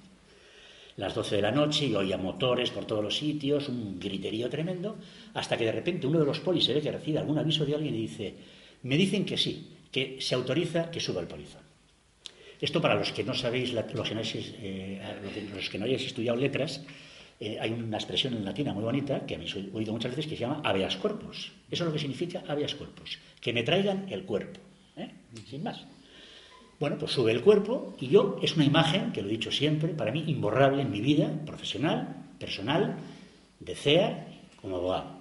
Las 12 de la noche y oía motores por todos los sitios, un griterío tremendo, hasta que de repente uno de los polis se ve que recibe algún aviso de alguien y dice, me dicen que sí, que se autoriza que suba el polizón. Esto para los que no sabéis, los que no, eh, los que no hayáis estudiado letras, eh, hay una expresión en latina muy bonita que habéis oído muchas veces que se llama habeas corpus. Eso es lo que significa habeas corpus, que me traigan el cuerpo, ¿eh? sin más. Bueno, pues sube el cuerpo y yo, es una imagen, que lo he dicho siempre, para mí imborrable en mi vida profesional, personal, de CEA, como abogado.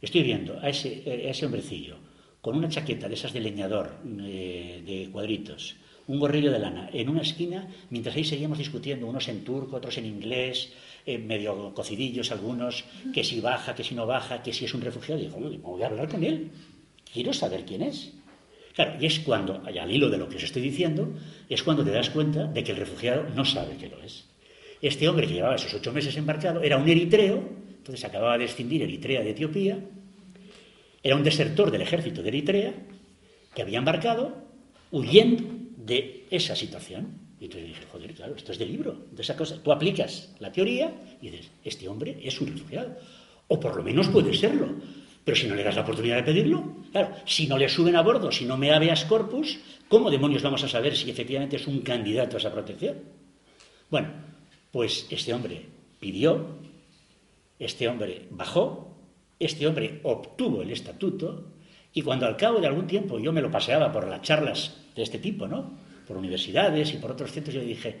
Estoy viendo a ese, a ese hombrecillo con una chaqueta de esas de leñador, eh, de cuadritos, un gorrillo de lana, en una esquina, mientras ahí seguíamos discutiendo, unos en turco, otros en inglés, eh, medio cocidillos algunos, que si baja, que si no baja, que si es un refugiado. Y digo, voy a hablar con él, quiero saber quién es. Claro, y es cuando, al hilo de lo que os estoy diciendo, es cuando te das cuenta de que el refugiado no sabe que lo es. Este hombre que llevaba esos ocho meses embarcado era un eritreo, entonces acababa de escindir Eritrea de Etiopía, era un desertor del ejército de Eritrea que había embarcado huyendo de esa situación. Y entonces dije, joder, claro, esto es de libro, de esa cosa. Tú aplicas la teoría y dices, este hombre es un refugiado. O por lo menos puede serlo. Pero si no le das la oportunidad de pedirlo, claro, si no le suben a bordo, si no me habeas corpus, ¿cómo demonios vamos a saber si efectivamente es un candidato a esa protección? Bueno, pues este hombre pidió, este hombre bajó, este hombre obtuvo el estatuto y cuando al cabo de algún tiempo yo me lo paseaba por las charlas de este tipo, ¿no? Por universidades y por otros centros, yo le dije,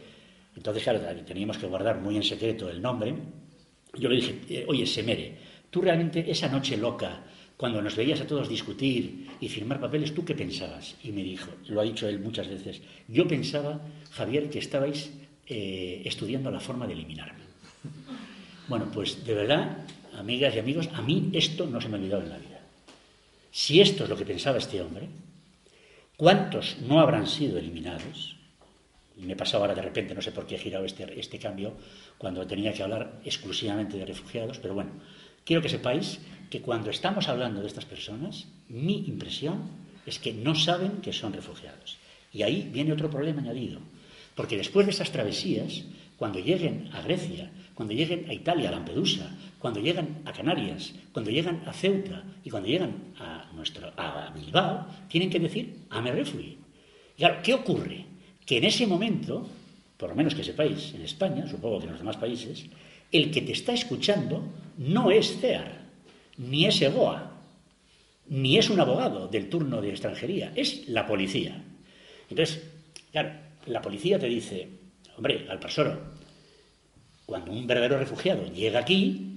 entonces claro, teníamos que guardar muy en secreto el nombre, yo le dije, eh, oye, Semere, Tú realmente esa noche loca, cuando nos veías a todos discutir y firmar papeles, ¿tú qué pensabas? Y me dijo, lo ha dicho él muchas veces, yo pensaba, Javier, que estabais eh, estudiando la forma de eliminarme. Bueno, pues de verdad, amigas y amigos, a mí esto no se me ha olvidado en la vida. Si esto es lo que pensaba este hombre, ¿cuántos no habrán sido eliminados? Y me pasado ahora de repente, no sé por qué he girado este, este cambio, cuando tenía que hablar exclusivamente de refugiados, pero bueno, Quiero que sepáis que cuando estamos hablando de estas personas, mi impresión es que no saben que son refugiados. Y ahí viene otro problema añadido. Porque después de esas travesías, cuando lleguen a Grecia, cuando lleguen a Italia, a Lampedusa, cuando llegan a Canarias, cuando llegan a Ceuta y cuando llegan a, nuestro, a Bilbao, tienen que decir, a refugee. Y claro, ¿qué ocurre? Que en ese momento, por lo menos que sepáis, en España, supongo que en los demás países, el que te está escuchando no es CEAR, ni es EGOA, ni es un abogado del turno de extranjería, es la policía. Entonces, claro, la policía te dice, hombre, al pasoro, cuando un verdadero refugiado llega aquí,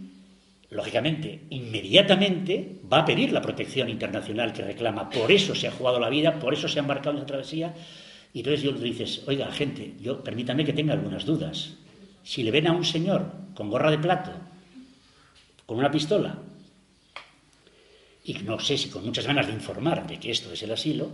lógicamente, inmediatamente va a pedir la protección internacional que reclama. Por eso se ha jugado la vida, por eso se ha embarcado en la travesía. Y entonces yo le dices, oiga, gente, yo permítame que tenga algunas dudas. Si le ven a un señor con gorra de plato, con una pistola, y no sé si con muchas ganas de informar de que esto es el asilo,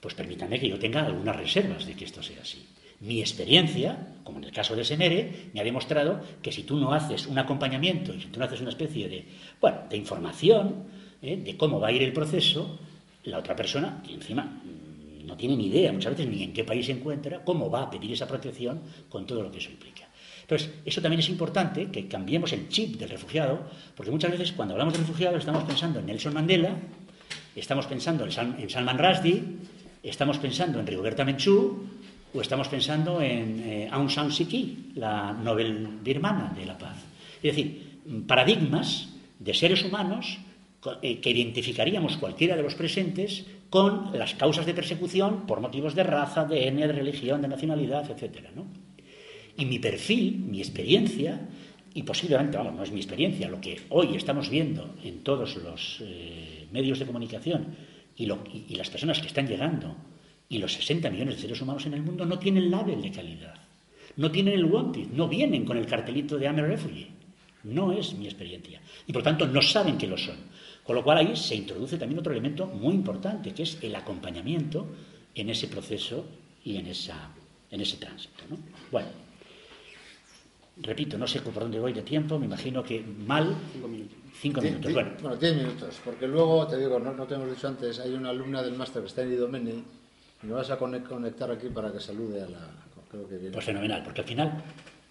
pues permítanme que yo tenga algunas reservas de que esto sea así. Mi experiencia, como en el caso de Senere, me ha demostrado que si tú no haces un acompañamiento y si tú no haces una especie de, bueno, de información ¿eh? de cómo va a ir el proceso, la otra persona, que encima mm, no tiene ni idea muchas veces ni en qué país se encuentra, cómo va a pedir esa protección con todo lo que eso implica. Entonces, eso también es importante, que cambiemos el chip del refugiado, porque muchas veces cuando hablamos de refugiados estamos pensando en Nelson Mandela, estamos pensando en, Salman Rushdie, estamos pensando en Rigoberta Menchú, o estamos pensando en eh, Aung San Suu Kyi, la Nobel birmana de la paz. Es decir, paradigmas de seres humanos eh, que identificaríamos cualquiera de los presentes con las causas de persecución por motivos de raza, de etnia, de religión, de nacionalidad, etcétera, ¿no? Y mi perfil, mi experiencia, y posiblemente, vamos, no es mi experiencia, lo que hoy estamos viendo en todos los eh, medios de comunicación y, las personas que están llegando y los 60 millones de seres humanos en el mundo no tienen label de calidad, no tienen el wanted, no vienen con el cartelito de I'm a refugee. No es mi experiencia. Y por tanto no saben que lo son. Con lo cual ahí se introduce también otro elemento muy importante, que es el acompañamiento en ese proceso y en, esa, en ese tránsito. ¿no? Bueno, Repito, no sé por dónde voy de tiempo, me imagino que mal. Cinco minutos. Cinco minutos, bueno. Bueno, diez minutos, porque luego, te digo, no, no te hemos dicho antes, hay una alumna del máster que está en Idomeni me vas a conectar aquí para que salude a la. Pues fenomenal, porque al final,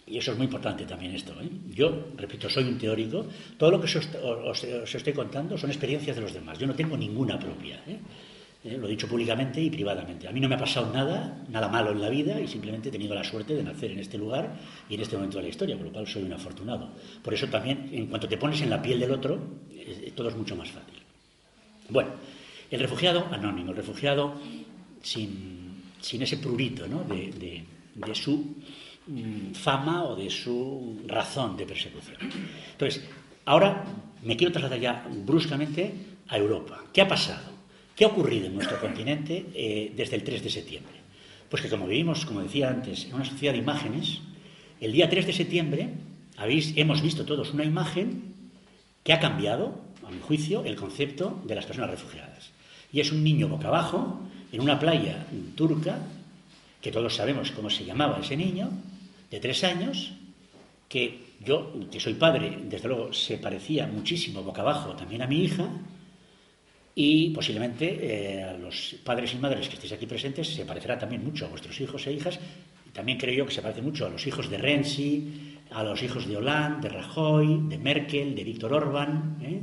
y eso es muy importante también esto, ¿eh? yo, repito, soy un teórico, todo lo que os, estoy contando son experiencias de los demás, yo no tengo ninguna propia. ¿eh? Eh, lo he dicho públicamente y privadamente. A mí no me ha pasado nada, nada malo en la vida y simplemente he tenido la suerte de nacer en este lugar y en este momento de la historia, por lo cual soy un afortunado. Por eso también, en cuanto te pones en la piel del otro, todo es mucho más fácil. Bueno, el refugiado anónimo, el refugiado sin, sin ese prurito ¿no? de, de su mm, fama o de su razón de persecución. Entonces, ahora me quiero trasladar ya bruscamente a Europa. ¿Qué ha pasado? ¿Qué ha ocurrido en nuestro continente eh, desde el 3 de septiembre? Pues que como vivimos, como decía antes, en una sociedad de imágenes, el día 3 de septiembre habéis, hemos visto todos una imagen que ha cambiado, a mi juicio, el concepto de las personas refugiadas. Y es un niño boca abajo, en una playa turca, que todos sabemos cómo se llamaba ese niño, de tres años, que yo, que soy padre, desde luego se parecía muchísimo boca abajo también a mi hija, y posiblemente eh, a los padres y madres que estéis aquí presentes se parecerá también mucho a vuestros hijos e hijas. Y también creo yo que se parece mucho a los hijos de Renzi, a los hijos de Hollande, de Rajoy, de Merkel, de Víctor Orbán. ¿eh?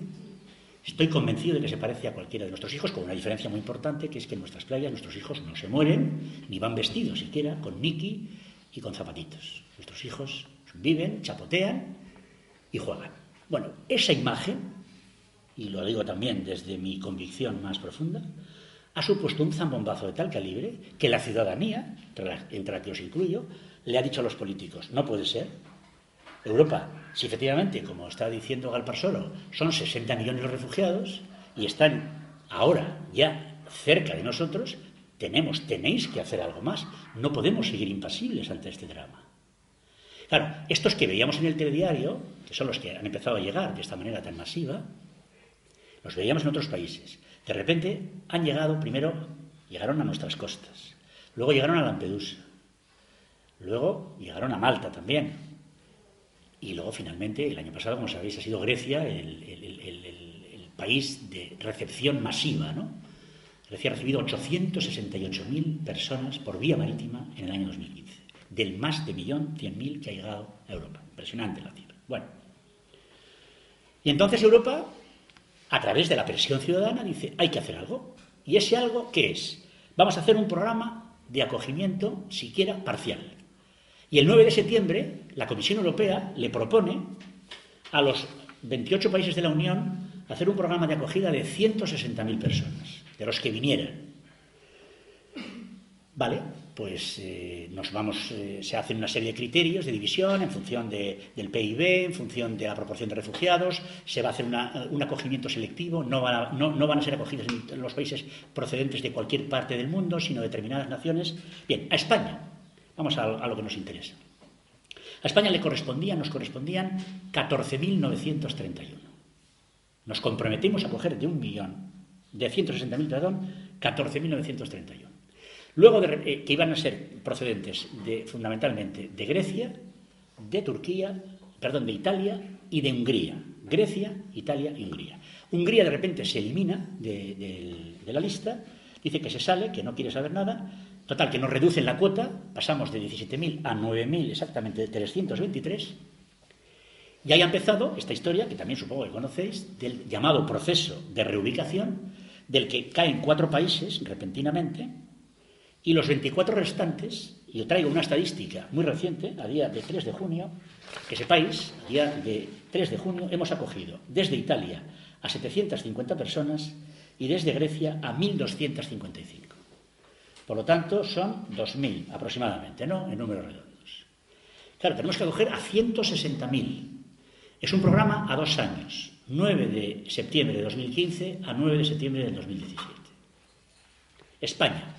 Estoy convencido de que se parece a cualquiera de nuestros hijos, con una diferencia muy importante, que es que en nuestras playas nuestros hijos no se mueren, ni van vestidos siquiera con Niki y con zapatitos. Nuestros hijos viven, chapotean y juegan. Bueno, esa imagen y lo digo también desde mi convicción más profunda, ha supuesto un zambombazo de tal calibre que la ciudadanía, entre la que os incluyo, le ha dicho a los políticos, no puede ser. Europa, si efectivamente, como está diciendo Galparsoro, son 60 millones de refugiados y están ahora ya cerca de nosotros, tenemos, tenéis que hacer algo más. No podemos seguir impasibles ante este drama. Claro, estos que veíamos en el telediario, que son los que han empezado a llegar de esta manera tan masiva, los veíamos en otros países. De repente han llegado, primero llegaron a nuestras costas, luego llegaron a Lampedusa, luego llegaron a Malta también, y luego finalmente, el año pasado, como sabéis, ha sido Grecia el, país de recepción masiva, ¿no? Grecia ha recibido 868.000 personas por vía marítima en el año 2015, del más de 1.100.000 que ha llegado a Europa. Impresionante la cifra. Bueno. Y entonces Europa a través de la presión ciudadana, dice, hay que hacer algo. ¿Y ese algo qué es? Vamos a hacer un programa de acogimiento, siquiera parcial. Y el 9 de septiembre, la Comisión Europea le propone a los 28 países de la Unión hacer un programa de acogida de 160.000 personas, de los que vinieran. Vale, pues eh, nos vamos, eh, se hacen una serie de criterios de división en función del PIB, en función de la proporción de refugiados, se va a hacer un acogimiento selectivo, no van, a, no, van a ser acogidos en los países procedentes de cualquier parte del mundo, sino determinadas naciones. Bien, a España, vamos a, a lo que nos interesa. A España le correspondían, nos correspondían 14.931. Nos comprometimos a coger de un millón, de 160.000, perdón, 14.931. Luego, eh, que iban a ser procedentes de, fundamentalmente de Grecia, de Turquía, perdón, de Italia y de Hungría. Grecia, Italia y Hungría. Hungría de repente se elimina de, la lista, dice que se sale, que no quiere saber nada, total, que nos reducen la cuota, pasamos de 17.000 a 9.000, exactamente 323, y ahí ha empezado esta historia, que también supongo que conocéis, del llamado proceso de reubicación, del que caen cuatro países repentinamente, y los 24 restantes, y yo traigo una estadística muy reciente, a día de 3 de junio, que sepáis, a día de 3 de junio hemos acogido desde Italia a 750 personas y desde Grecia a 1.255. Por lo tanto, son 2.000 aproximadamente, ¿no? En números redondos. Claro, tenemos que acoger a 160.000. Es un programa a dos años, 9 de septiembre de 2015 a 9 de septiembre del 2017. España,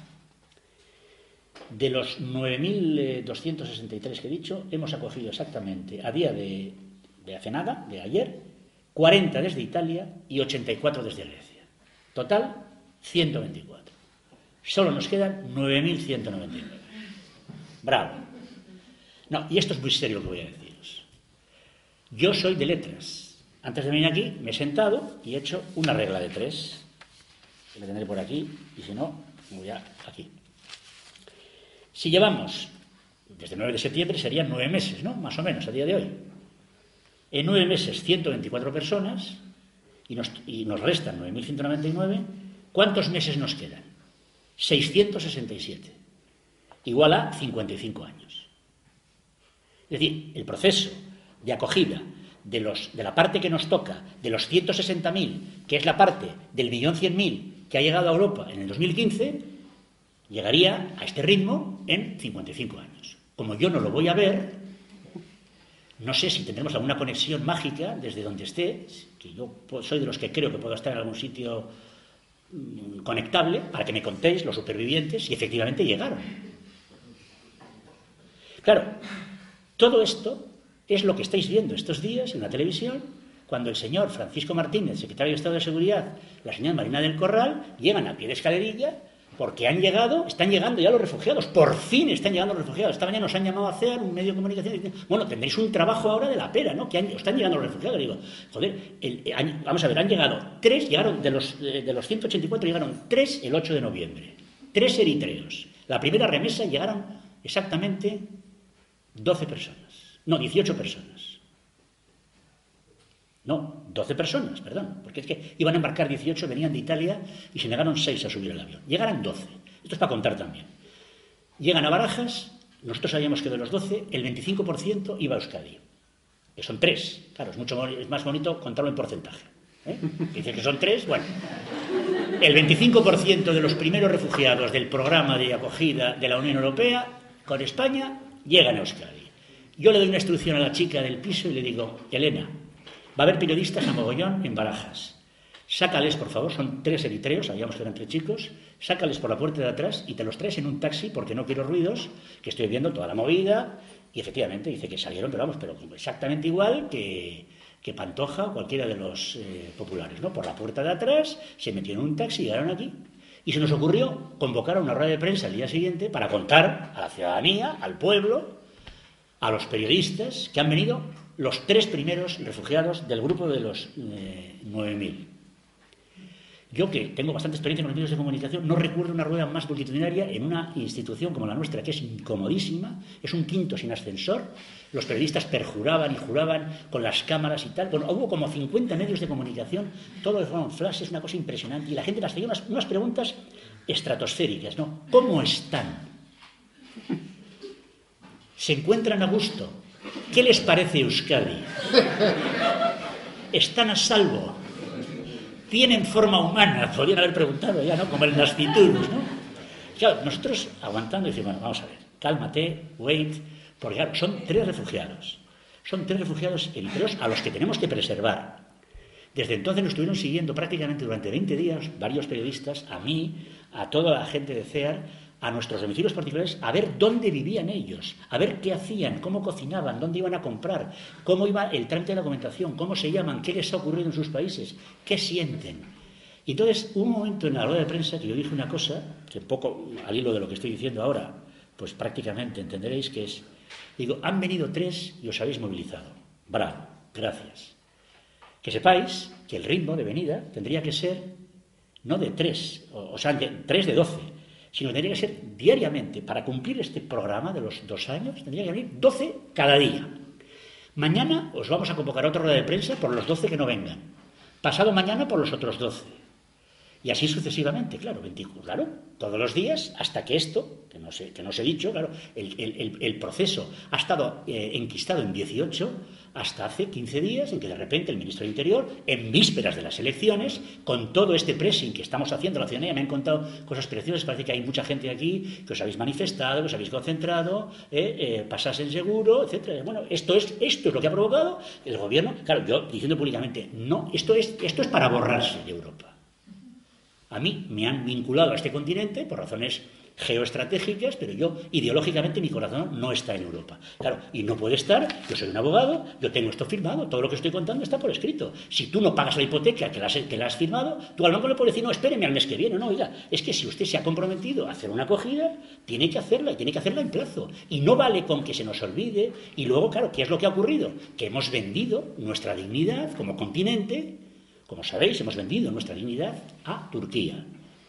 de los 9.263 que he dicho, hemos acogido exactamente a día de, de hace nada, de ayer, 40 desde Italia y 84 desde Grecia. Total, 124. Solo nos quedan 9.199. Bravo. No, y esto es muy serio lo que voy a deciros. Yo soy de letras. Antes de venir aquí me he sentado y he hecho una regla de tres. Que la tendré por aquí y si no, voy aquí. Si llevamos, desde el 9 de septiembre serían nueve meses, ¿no? Más o menos, a día de hoy. En nueve meses, 124 personas, y nos, y nos restan 9.199, ¿cuántos meses nos quedan? 667. Igual a 55 años. Es decir, el proceso de acogida de, los, de la parte que nos toca, de los 160.000, que es la parte del millón 100.000 que ha llegado a Europa en el 2015, llegaría a este ritmo en 55 años. Como yo no lo voy a ver, no sé si tendremos alguna conexión mágica desde donde esté, que yo soy de los que creo que puedo estar en algún sitio conectable, para que me contéis, los supervivientes, y efectivamente llegaron. Claro, todo esto es lo que estáis viendo estos días en la televisión, cuando el señor Francisco Martínez, secretario de Estado de Seguridad, la señora Marina del Corral, llegan a pie de escalerilla porque han llegado, están llegando ya los refugiados, por fin están llegando los refugiados. Esta mañana nos han llamado a hacer un medio de comunicación y dicen, bueno, tendréis un trabajo ahora de la pera, ¿no? Que están llegando los refugiados. digo, joder, vamos a ver, han llegado tres, llegaron de los, de los 184, llegaron tres el 8 de noviembre. Tres eritreos. La primera remesa llegaron exactamente 12 personas, no, 18 personas. No, 12 personas, perdón, porque es que iban a embarcar 18, venían de Italia y se negaron 6 a subir el avión. Llegaron 12. Esto es para contar también. Llegan a Barajas, nosotros sabíamos que de los 12, el 25% iba a Euskadi. Que son 3. Claro, es, mucho, más bonito contarlo en porcentaje. ¿eh? Dice que son 3, bueno. El 25% de los primeros refugiados del programa de acogida de la Unión Europea con España llegan a Euskadi. Yo le doy una instrucción a la chica del piso y le digo, Elena, Va a haber periodistas a mogollón en barajas. Sácales, por favor, son tres eritreos, sabíamos que eran tres chicos, sácales por la puerta de atrás y te los traes en un taxi porque no quiero ruidos, que estoy viendo toda la movida. Y efectivamente dice que salieron, pero vamos, pero exactamente igual que, que Pantoja o cualquiera de los eh, populares, ¿no? Por la puerta de atrás, se metieron en un taxi y llegaron aquí. Y se nos ocurrió convocar a una rueda de prensa el día siguiente para contar a la ciudadanía, al pueblo, a los periodistas que han venido los tres primeros refugiados del grupo de los 9.000. Eh, Yo, que tengo bastante experiencia con los medios de comunicación, no recuerdo una rueda más multitudinaria en una institución como la nuestra, que es incomodísima, es un quinto sin ascensor. Los periodistas perjuraban y juraban con las cámaras y tal. Bueno, hubo como 50 medios de comunicación, todos fueron flashes, una cosa impresionante. Y la gente las hacía unas, unas preguntas estratosféricas, ¿no? ¿Cómo están? ¿Se encuentran a gusto? ¿Qué les parece Euskadi? ¿Están a salvo? ¿Tienen forma humana? *laughs* Podrían haber preguntado ya, ¿no? Como el Nasciturus, ¿no? Claro, nosotros aguantando decimos, bueno, vamos a ver, cálmate, wait, porque claro, son tres refugiados. Son tres refugiados eritreos a los que tenemos que preservar. Desde entonces nos estuvieron siguiendo prácticamente durante 20 días varios periodistas, a mí, a toda la gente de CEAR, a nuestros domicilios particulares a ver dónde vivían ellos, a ver qué hacían, cómo cocinaban, dónde iban a comprar, cómo iba el trámite de la documentación, cómo se llaman, qué les ha ocurrido en sus países, qué sienten. Y entonces hubo un momento en la rueda de prensa que yo dije una cosa, que un poco al hilo de lo que estoy diciendo ahora, pues prácticamente entenderéis que es, digo, han venido tres y os habéis movilizado. Bravo, gracias. Que sepáis que el ritmo de venida tendría que ser no de tres, o, sea, tres de doce, sino que tendría que ser diariamente. Para cumplir este programa de los dos años, tendría que venir 12 cada día. Mañana os vamos a convocar a otra rueda de prensa por los 12 que no vengan. Pasado mañana por los otros 12. Y así sucesivamente, claro, 24, claro, todos los días, hasta que esto, que no sé, que no os he dicho, claro, el, proceso ha estado eh, enquistado en 18 hasta hace 15 días, en que de repente el ministro de Interior, en vísperas de las elecciones, con todo este pressing que estamos haciendo la ciudadanía, me han contado cosas preciosas, parece que hay mucha gente aquí que os habéis manifestado, que os habéis concentrado, eh, eh, en seguro, etcétera. Bueno, esto es, esto es lo que ha provocado el gobierno, claro, yo diciendo públicamente, no, esto es, esto es para borrarse de Europa. A mí me han vinculado a este continente por razones geoestratégicas, pero yo ideológicamente mi corazón no está en Europa. Claro, y no puede estar, yo soy un abogado, yo tengo esto firmado, todo lo que estoy contando está por escrito. Si tú no pagas la hipoteca que la has, firmado, tú al banco le puedes decir, no, espéreme al mes que viene, no, oiga, es que si usted se ha comprometido a hacer una acogida, tiene que hacerla y tiene que hacerla en plazo. Y no vale con que se nos olvide. Y luego, claro, ¿qué es lo que ha ocurrido? Que hemos vendido nuestra dignidad como continente como sabéis, hemos vendido nuestra dignidad a Turquía.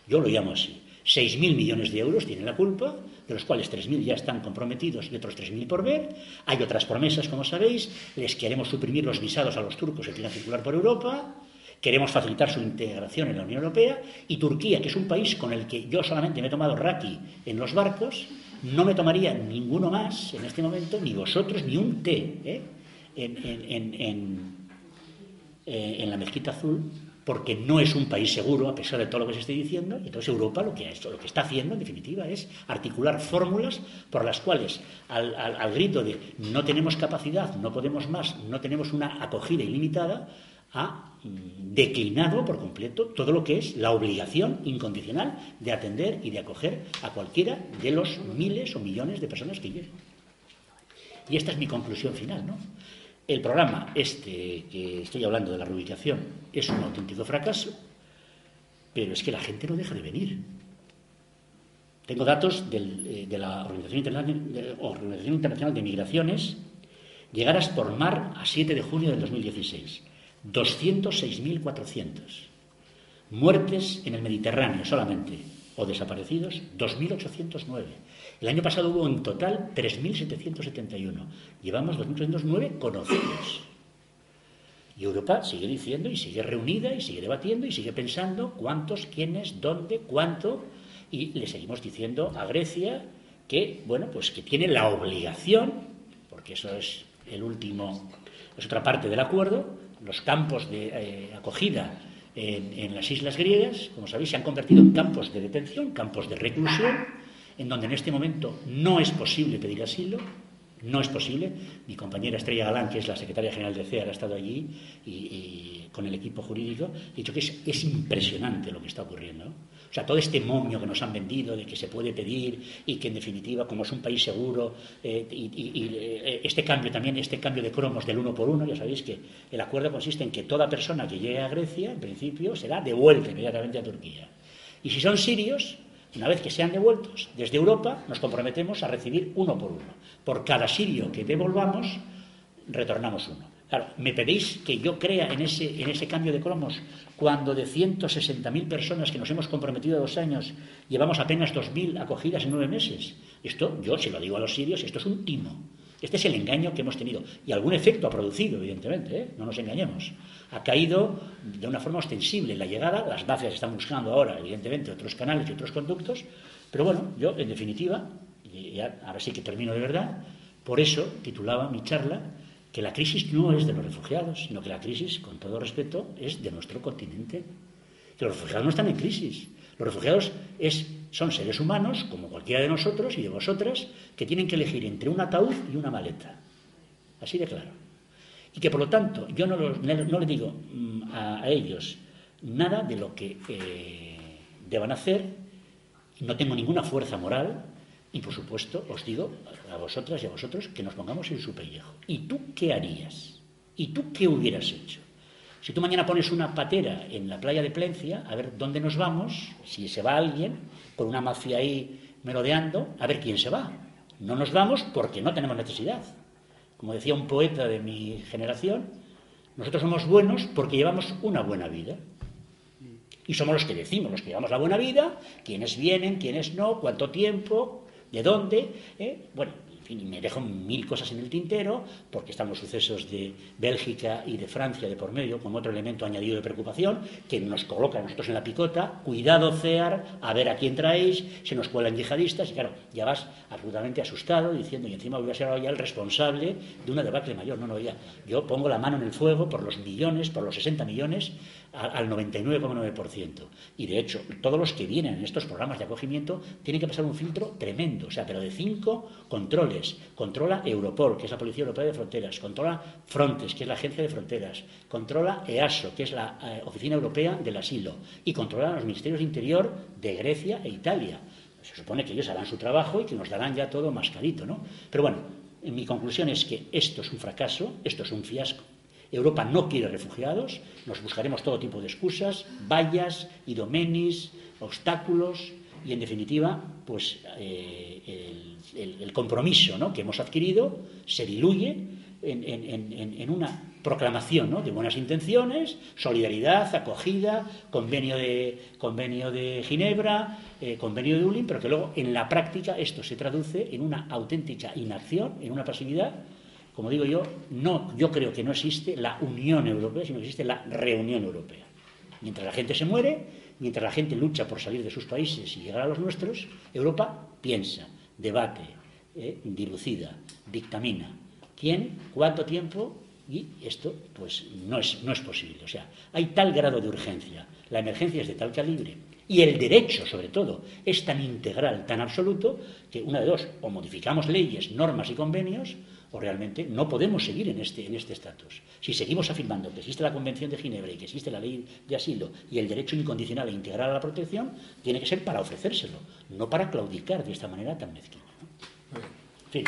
Yo lo llamo así. 6.000 millones de euros tienen la culpa, de los cuales 3.000 ya están comprometidos y otros 3.000 por ver. Hay otras promesas, como sabéis. Les queremos suprimir los visados a los turcos que quieran circular por Europa. Queremos facilitar su integración en la Unión Europea. Y Turquía, que es un país con el que yo solamente me he tomado raki en los barcos, no me tomaría ninguno más en este momento, ni vosotros, ni un té, ¿eh? en, en, en, en la mezquita azul porque no es un país seguro a pesar de todo lo que se esté diciendo, y entonces Europa lo que, lo que está haciendo en definitiva es articular fórmulas por las cuales al, al grito de no tenemos capacidad, no podemos más, no tenemos una acogida ilimitada, ha declinado por completo todo lo que es la obligación incondicional de atender y de acoger a cualquiera de los miles o millones de personas que lleguen. Y esta es mi conclusión final, ¿no? El programa este que estoy hablando de la reubicación es un auténtico fracaso, pero es que la gente no deja de venir. Tengo datos eh, de la Organización Internacional, Organización Internacional de Migraciones llegaras por mar a 7 de junio del 2016. 206.400. Muertes en el Mediterráneo solamente, o desaparecidos, 2.809. El año pasado hubo en total 3.771. Llevamos 2.809 conocidos. Y Europa sigue diciendo y sigue reunida y sigue debatiendo y sigue pensando cuántos, quiénes, dónde, cuánto. Y le seguimos diciendo a Grecia que, bueno, pues que tiene la obligación, porque eso es el último, es otra parte del acuerdo, los campos de eh, acogida en, las islas griegas, como sabéis, se han convertido en campos de detención, campos de reclusión, en donde en este momento no es posible pedir asilo, no es posible. Mi compañera Estrella Galán, que es la secretaria general de CEAR, ha estado allí y, con el equipo jurídico, ha dicho que es, es impresionante lo que está ocurriendo. O sea, todo este momio que nos han vendido de que se puede pedir y que en definitiva, como es un país seguro, eh, y, eh, este cambio también, este cambio de cromos del uno por uno, ya sabéis que el acuerdo consiste en que toda persona que llegue a Grecia, en principio, será devuelta inmediatamente a Turquía. Y si son sirios, una vez que sean devueltos, desde Europa nos comprometemos a recibir uno por uno. Por cada sirio que devolvamos, retornamos uno. Claro, ¿me pedís que yo crea en ese, en ese cambio de cromos cuando de 160.000 personas que nos hemos comprometido a dos años llevamos apenas 2.000 acogidas en nueve meses? Esto, yo se lo digo a los sirios, esto es un timo. Este es el engaño que hemos tenido. Y algún efecto ha producido, evidentemente, ¿eh? no nos engañemos. Ha caído de una forma ostensible la llegada, las mafias están buscando ahora, evidentemente, otros canales y otros conductos, pero bueno, yo, en definitiva, y ahora sí que termino de verdad, por eso titulaba mi charla que la crisis no es de los refugiados, sino que la crisis, con todo respeto, es de nuestro continente. Los refugiados no están en crisis. Los refugiados son seres humanos, como cualquiera de nosotros y de vosotras, que tienen que elegir entre un ataúd y una maleta. Así de claro. Y que por lo tanto yo no, le digo mm, a, ellos nada de lo que eh, deban hacer, no tengo ninguna fuerza moral, y por supuesto, os digo a vosotras y a vosotros que nos pongamos en su pellejo. ¿Y tú qué harías? ¿Y tú qué hubieras hecho? Si tú mañana pones una patera en la playa de Plencia, a ver dónde nos vamos, si se va alguien, con una mafia ahí merodeando, a ver quién se va. No nos vamos porque no tenemos necesidad. Como decía un poeta de mi generación, nosotros somos buenos porque llevamos una buena vida. Y somos los que decimos, los que llevamos la buena vida, quiénes vienen, quiénes no, cuánto tiempo, ¿De dónde? ¿Eh? Bueno, fin, me dejo mil cosas en el tintero, porque están los sucesos de Bélgica y de Francia de por medio, como otro elemento añadido de preocupación, que nos coloca a nosotros en la picota, cuidado CEAR, a ver a quién traéis, se nos cuelan yihadistas, y claro, ya vas absolutamente asustado diciendo, y encima voy a ser ahora ya el responsable de una debacle mayor. No, no, ya, yo pongo la mano en el fuego por los millones, por los 60 millones, al 99,9%. Y de hecho, todos los que vienen en estos programas de acogimiento tienen que pasar un filtro tremendo, o sea, pero de cinco controles controla Europol, que es la Policía Europea de Fronteras, controla Frontex, que es la Agencia de Fronteras, controla EASO, que es la eh, Oficina Europea del Asilo, y controla los Ministerios de Interior de Grecia e Italia. Se supone que ellos harán su trabajo y que nos darán ya todo mascarito, ¿no? Pero bueno, mi conclusión es que esto es un fracaso, esto es un fiasco. Europa no quiere refugiados, nos buscaremos todo tipo de excusas, vallas, idomenis, obstáculos, y en definitiva, pues eh, el, compromiso que hemos adquirido se diluye en, una proclamación de buenas intenciones, solidaridad, acogida, convenio de, convenio de Ginebra, eh, convenio de Dublín, pero que luego en la práctica esto se traduce en una auténtica inacción, en una pasividad. Como digo yo, no, yo creo que no existe la Unión Europea, sino que existe la reunión europea. Mientras la gente se muere, mientras la gente lucha por salir de sus países y llegar a los nuestros, Europa piensa, debate, eh, dilucida, dictamina. ¿Quién, cuánto tiempo Y esto, pues, no es, no es posible. O sea, hay tal grado de urgencia, la emergencia es de tal calibre, y el derecho, sobre todo, es tan integral, tan absoluto, que una de dos, o modificamos leyes, normas y convenios, o realmente no podemos seguir en este en este estatus. Si seguimos afirmando que existe la Convención de Ginebra y que existe la ley de asilo y el derecho incondicional e integral a la protección, tiene que ser para ofrecérselo, no para claudicar de esta manera tan mezquina. ¿no? En fin.